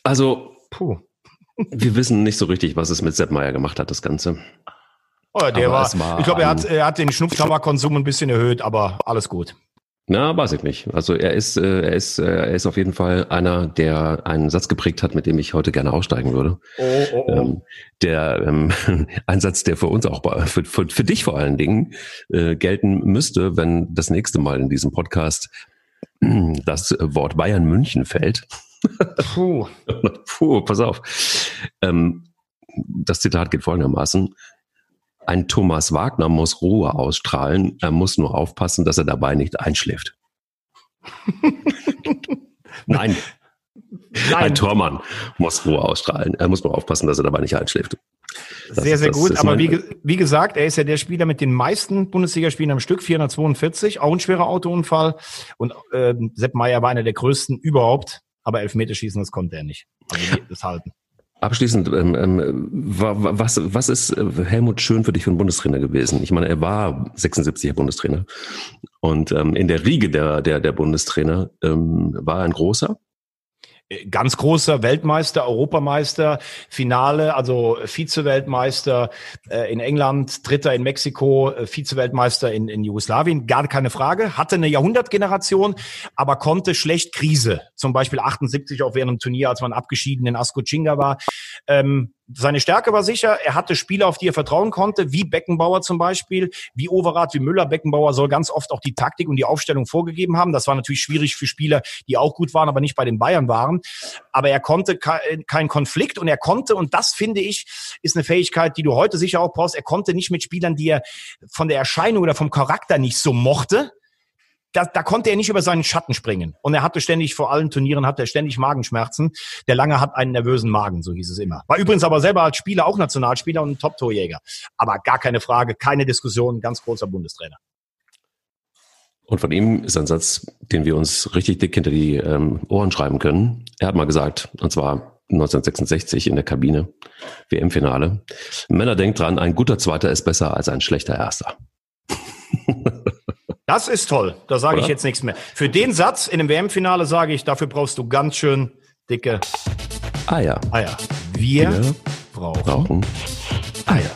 also, Puh. wir wissen nicht so richtig, was es mit Sepp Meier gemacht hat, das Ganze. Oh, der war, war, ich glaube, er hat, er hat den Schnupftabak-Konsum ein bisschen erhöht, aber alles gut. Na, weiß ich nicht. Also er ist, äh, er ist, äh, er ist auf jeden Fall einer, der einen Satz geprägt hat, mit dem ich heute gerne aussteigen würde. Oh, oh, oh. Ähm, der ähm, ein Satz, der für uns auch für, für, für dich vor allen Dingen äh, gelten müsste, wenn das nächste Mal in diesem Podcast das Wort Bayern München fällt. Puh. Puh, pass auf. Ähm, das Zitat geht folgendermaßen. Ein Thomas Wagner muss Ruhe ausstrahlen. Er muss nur aufpassen, dass er dabei nicht einschläft. Nein. Nein. Ein Tormann muss Ruhe ausstrahlen. Er muss nur aufpassen, dass er dabei nicht einschläft. Das sehr, sehr gut. Aber wie, wie gesagt, er ist ja der Spieler mit den meisten Bundesligaspielen am Stück, 442. Auch ein schwerer Autounfall. Und äh, Sepp Meyer war einer der größten überhaupt. Aber Elfmeterschießen, das konnte er nicht. Also das halten. Abschließend, ähm, ähm, was, was ist äh, Helmut Schön für dich für ein Bundestrainer gewesen? Ich meine, er war 76er Bundestrainer. Und ähm, in der Riege der, der, der Bundestrainer ähm, war er ein großer ganz großer Weltmeister, Europameister, Finale, also Vize-Weltmeister äh, in England, Dritter in Mexiko, äh, Vize-Weltmeister in, in Jugoslawien, gar keine Frage. Hatte eine Jahrhundertgeneration, aber konnte schlecht Krise. Zum Beispiel 78 auch während einem Turnier, als man abgeschieden in Ascochinga war. Ähm, seine Stärke war sicher, er hatte Spieler, auf die er vertrauen konnte, wie Beckenbauer zum Beispiel, wie Overath, wie Müller. Beckenbauer soll ganz oft auch die Taktik und die Aufstellung vorgegeben haben. Das war natürlich schwierig für Spieler, die auch gut waren, aber nicht bei den Bayern waren. Aber er konnte keinen Konflikt und er konnte, und das finde ich, ist eine Fähigkeit, die du heute sicher auch brauchst, er konnte nicht mit Spielern, die er von der Erscheinung oder vom Charakter nicht so mochte, da, da konnte er nicht über seinen Schatten springen. Und er hatte ständig, vor allen Turnieren hatte er ständig Magenschmerzen. Der Lange hat einen nervösen Magen, so hieß es immer. War übrigens aber selber als Spieler auch Nationalspieler und Top-Torjäger. Aber gar keine Frage, keine Diskussion, ganz großer Bundestrainer. Und von ihm ist ein Satz, den wir uns richtig dick hinter die ähm, Ohren schreiben können. Er hat mal gesagt, und zwar 1966 in der Kabine, WM-Finale. Männer denkt dran, ein guter Zweiter ist besser als ein schlechter Erster. Das ist toll. Da sage ich jetzt nichts mehr. Für den Satz in dem WM-Finale sage ich, dafür brauchst du ganz schön dicke Eier. Eier. Wir, Wir brauchen, brauchen Eier.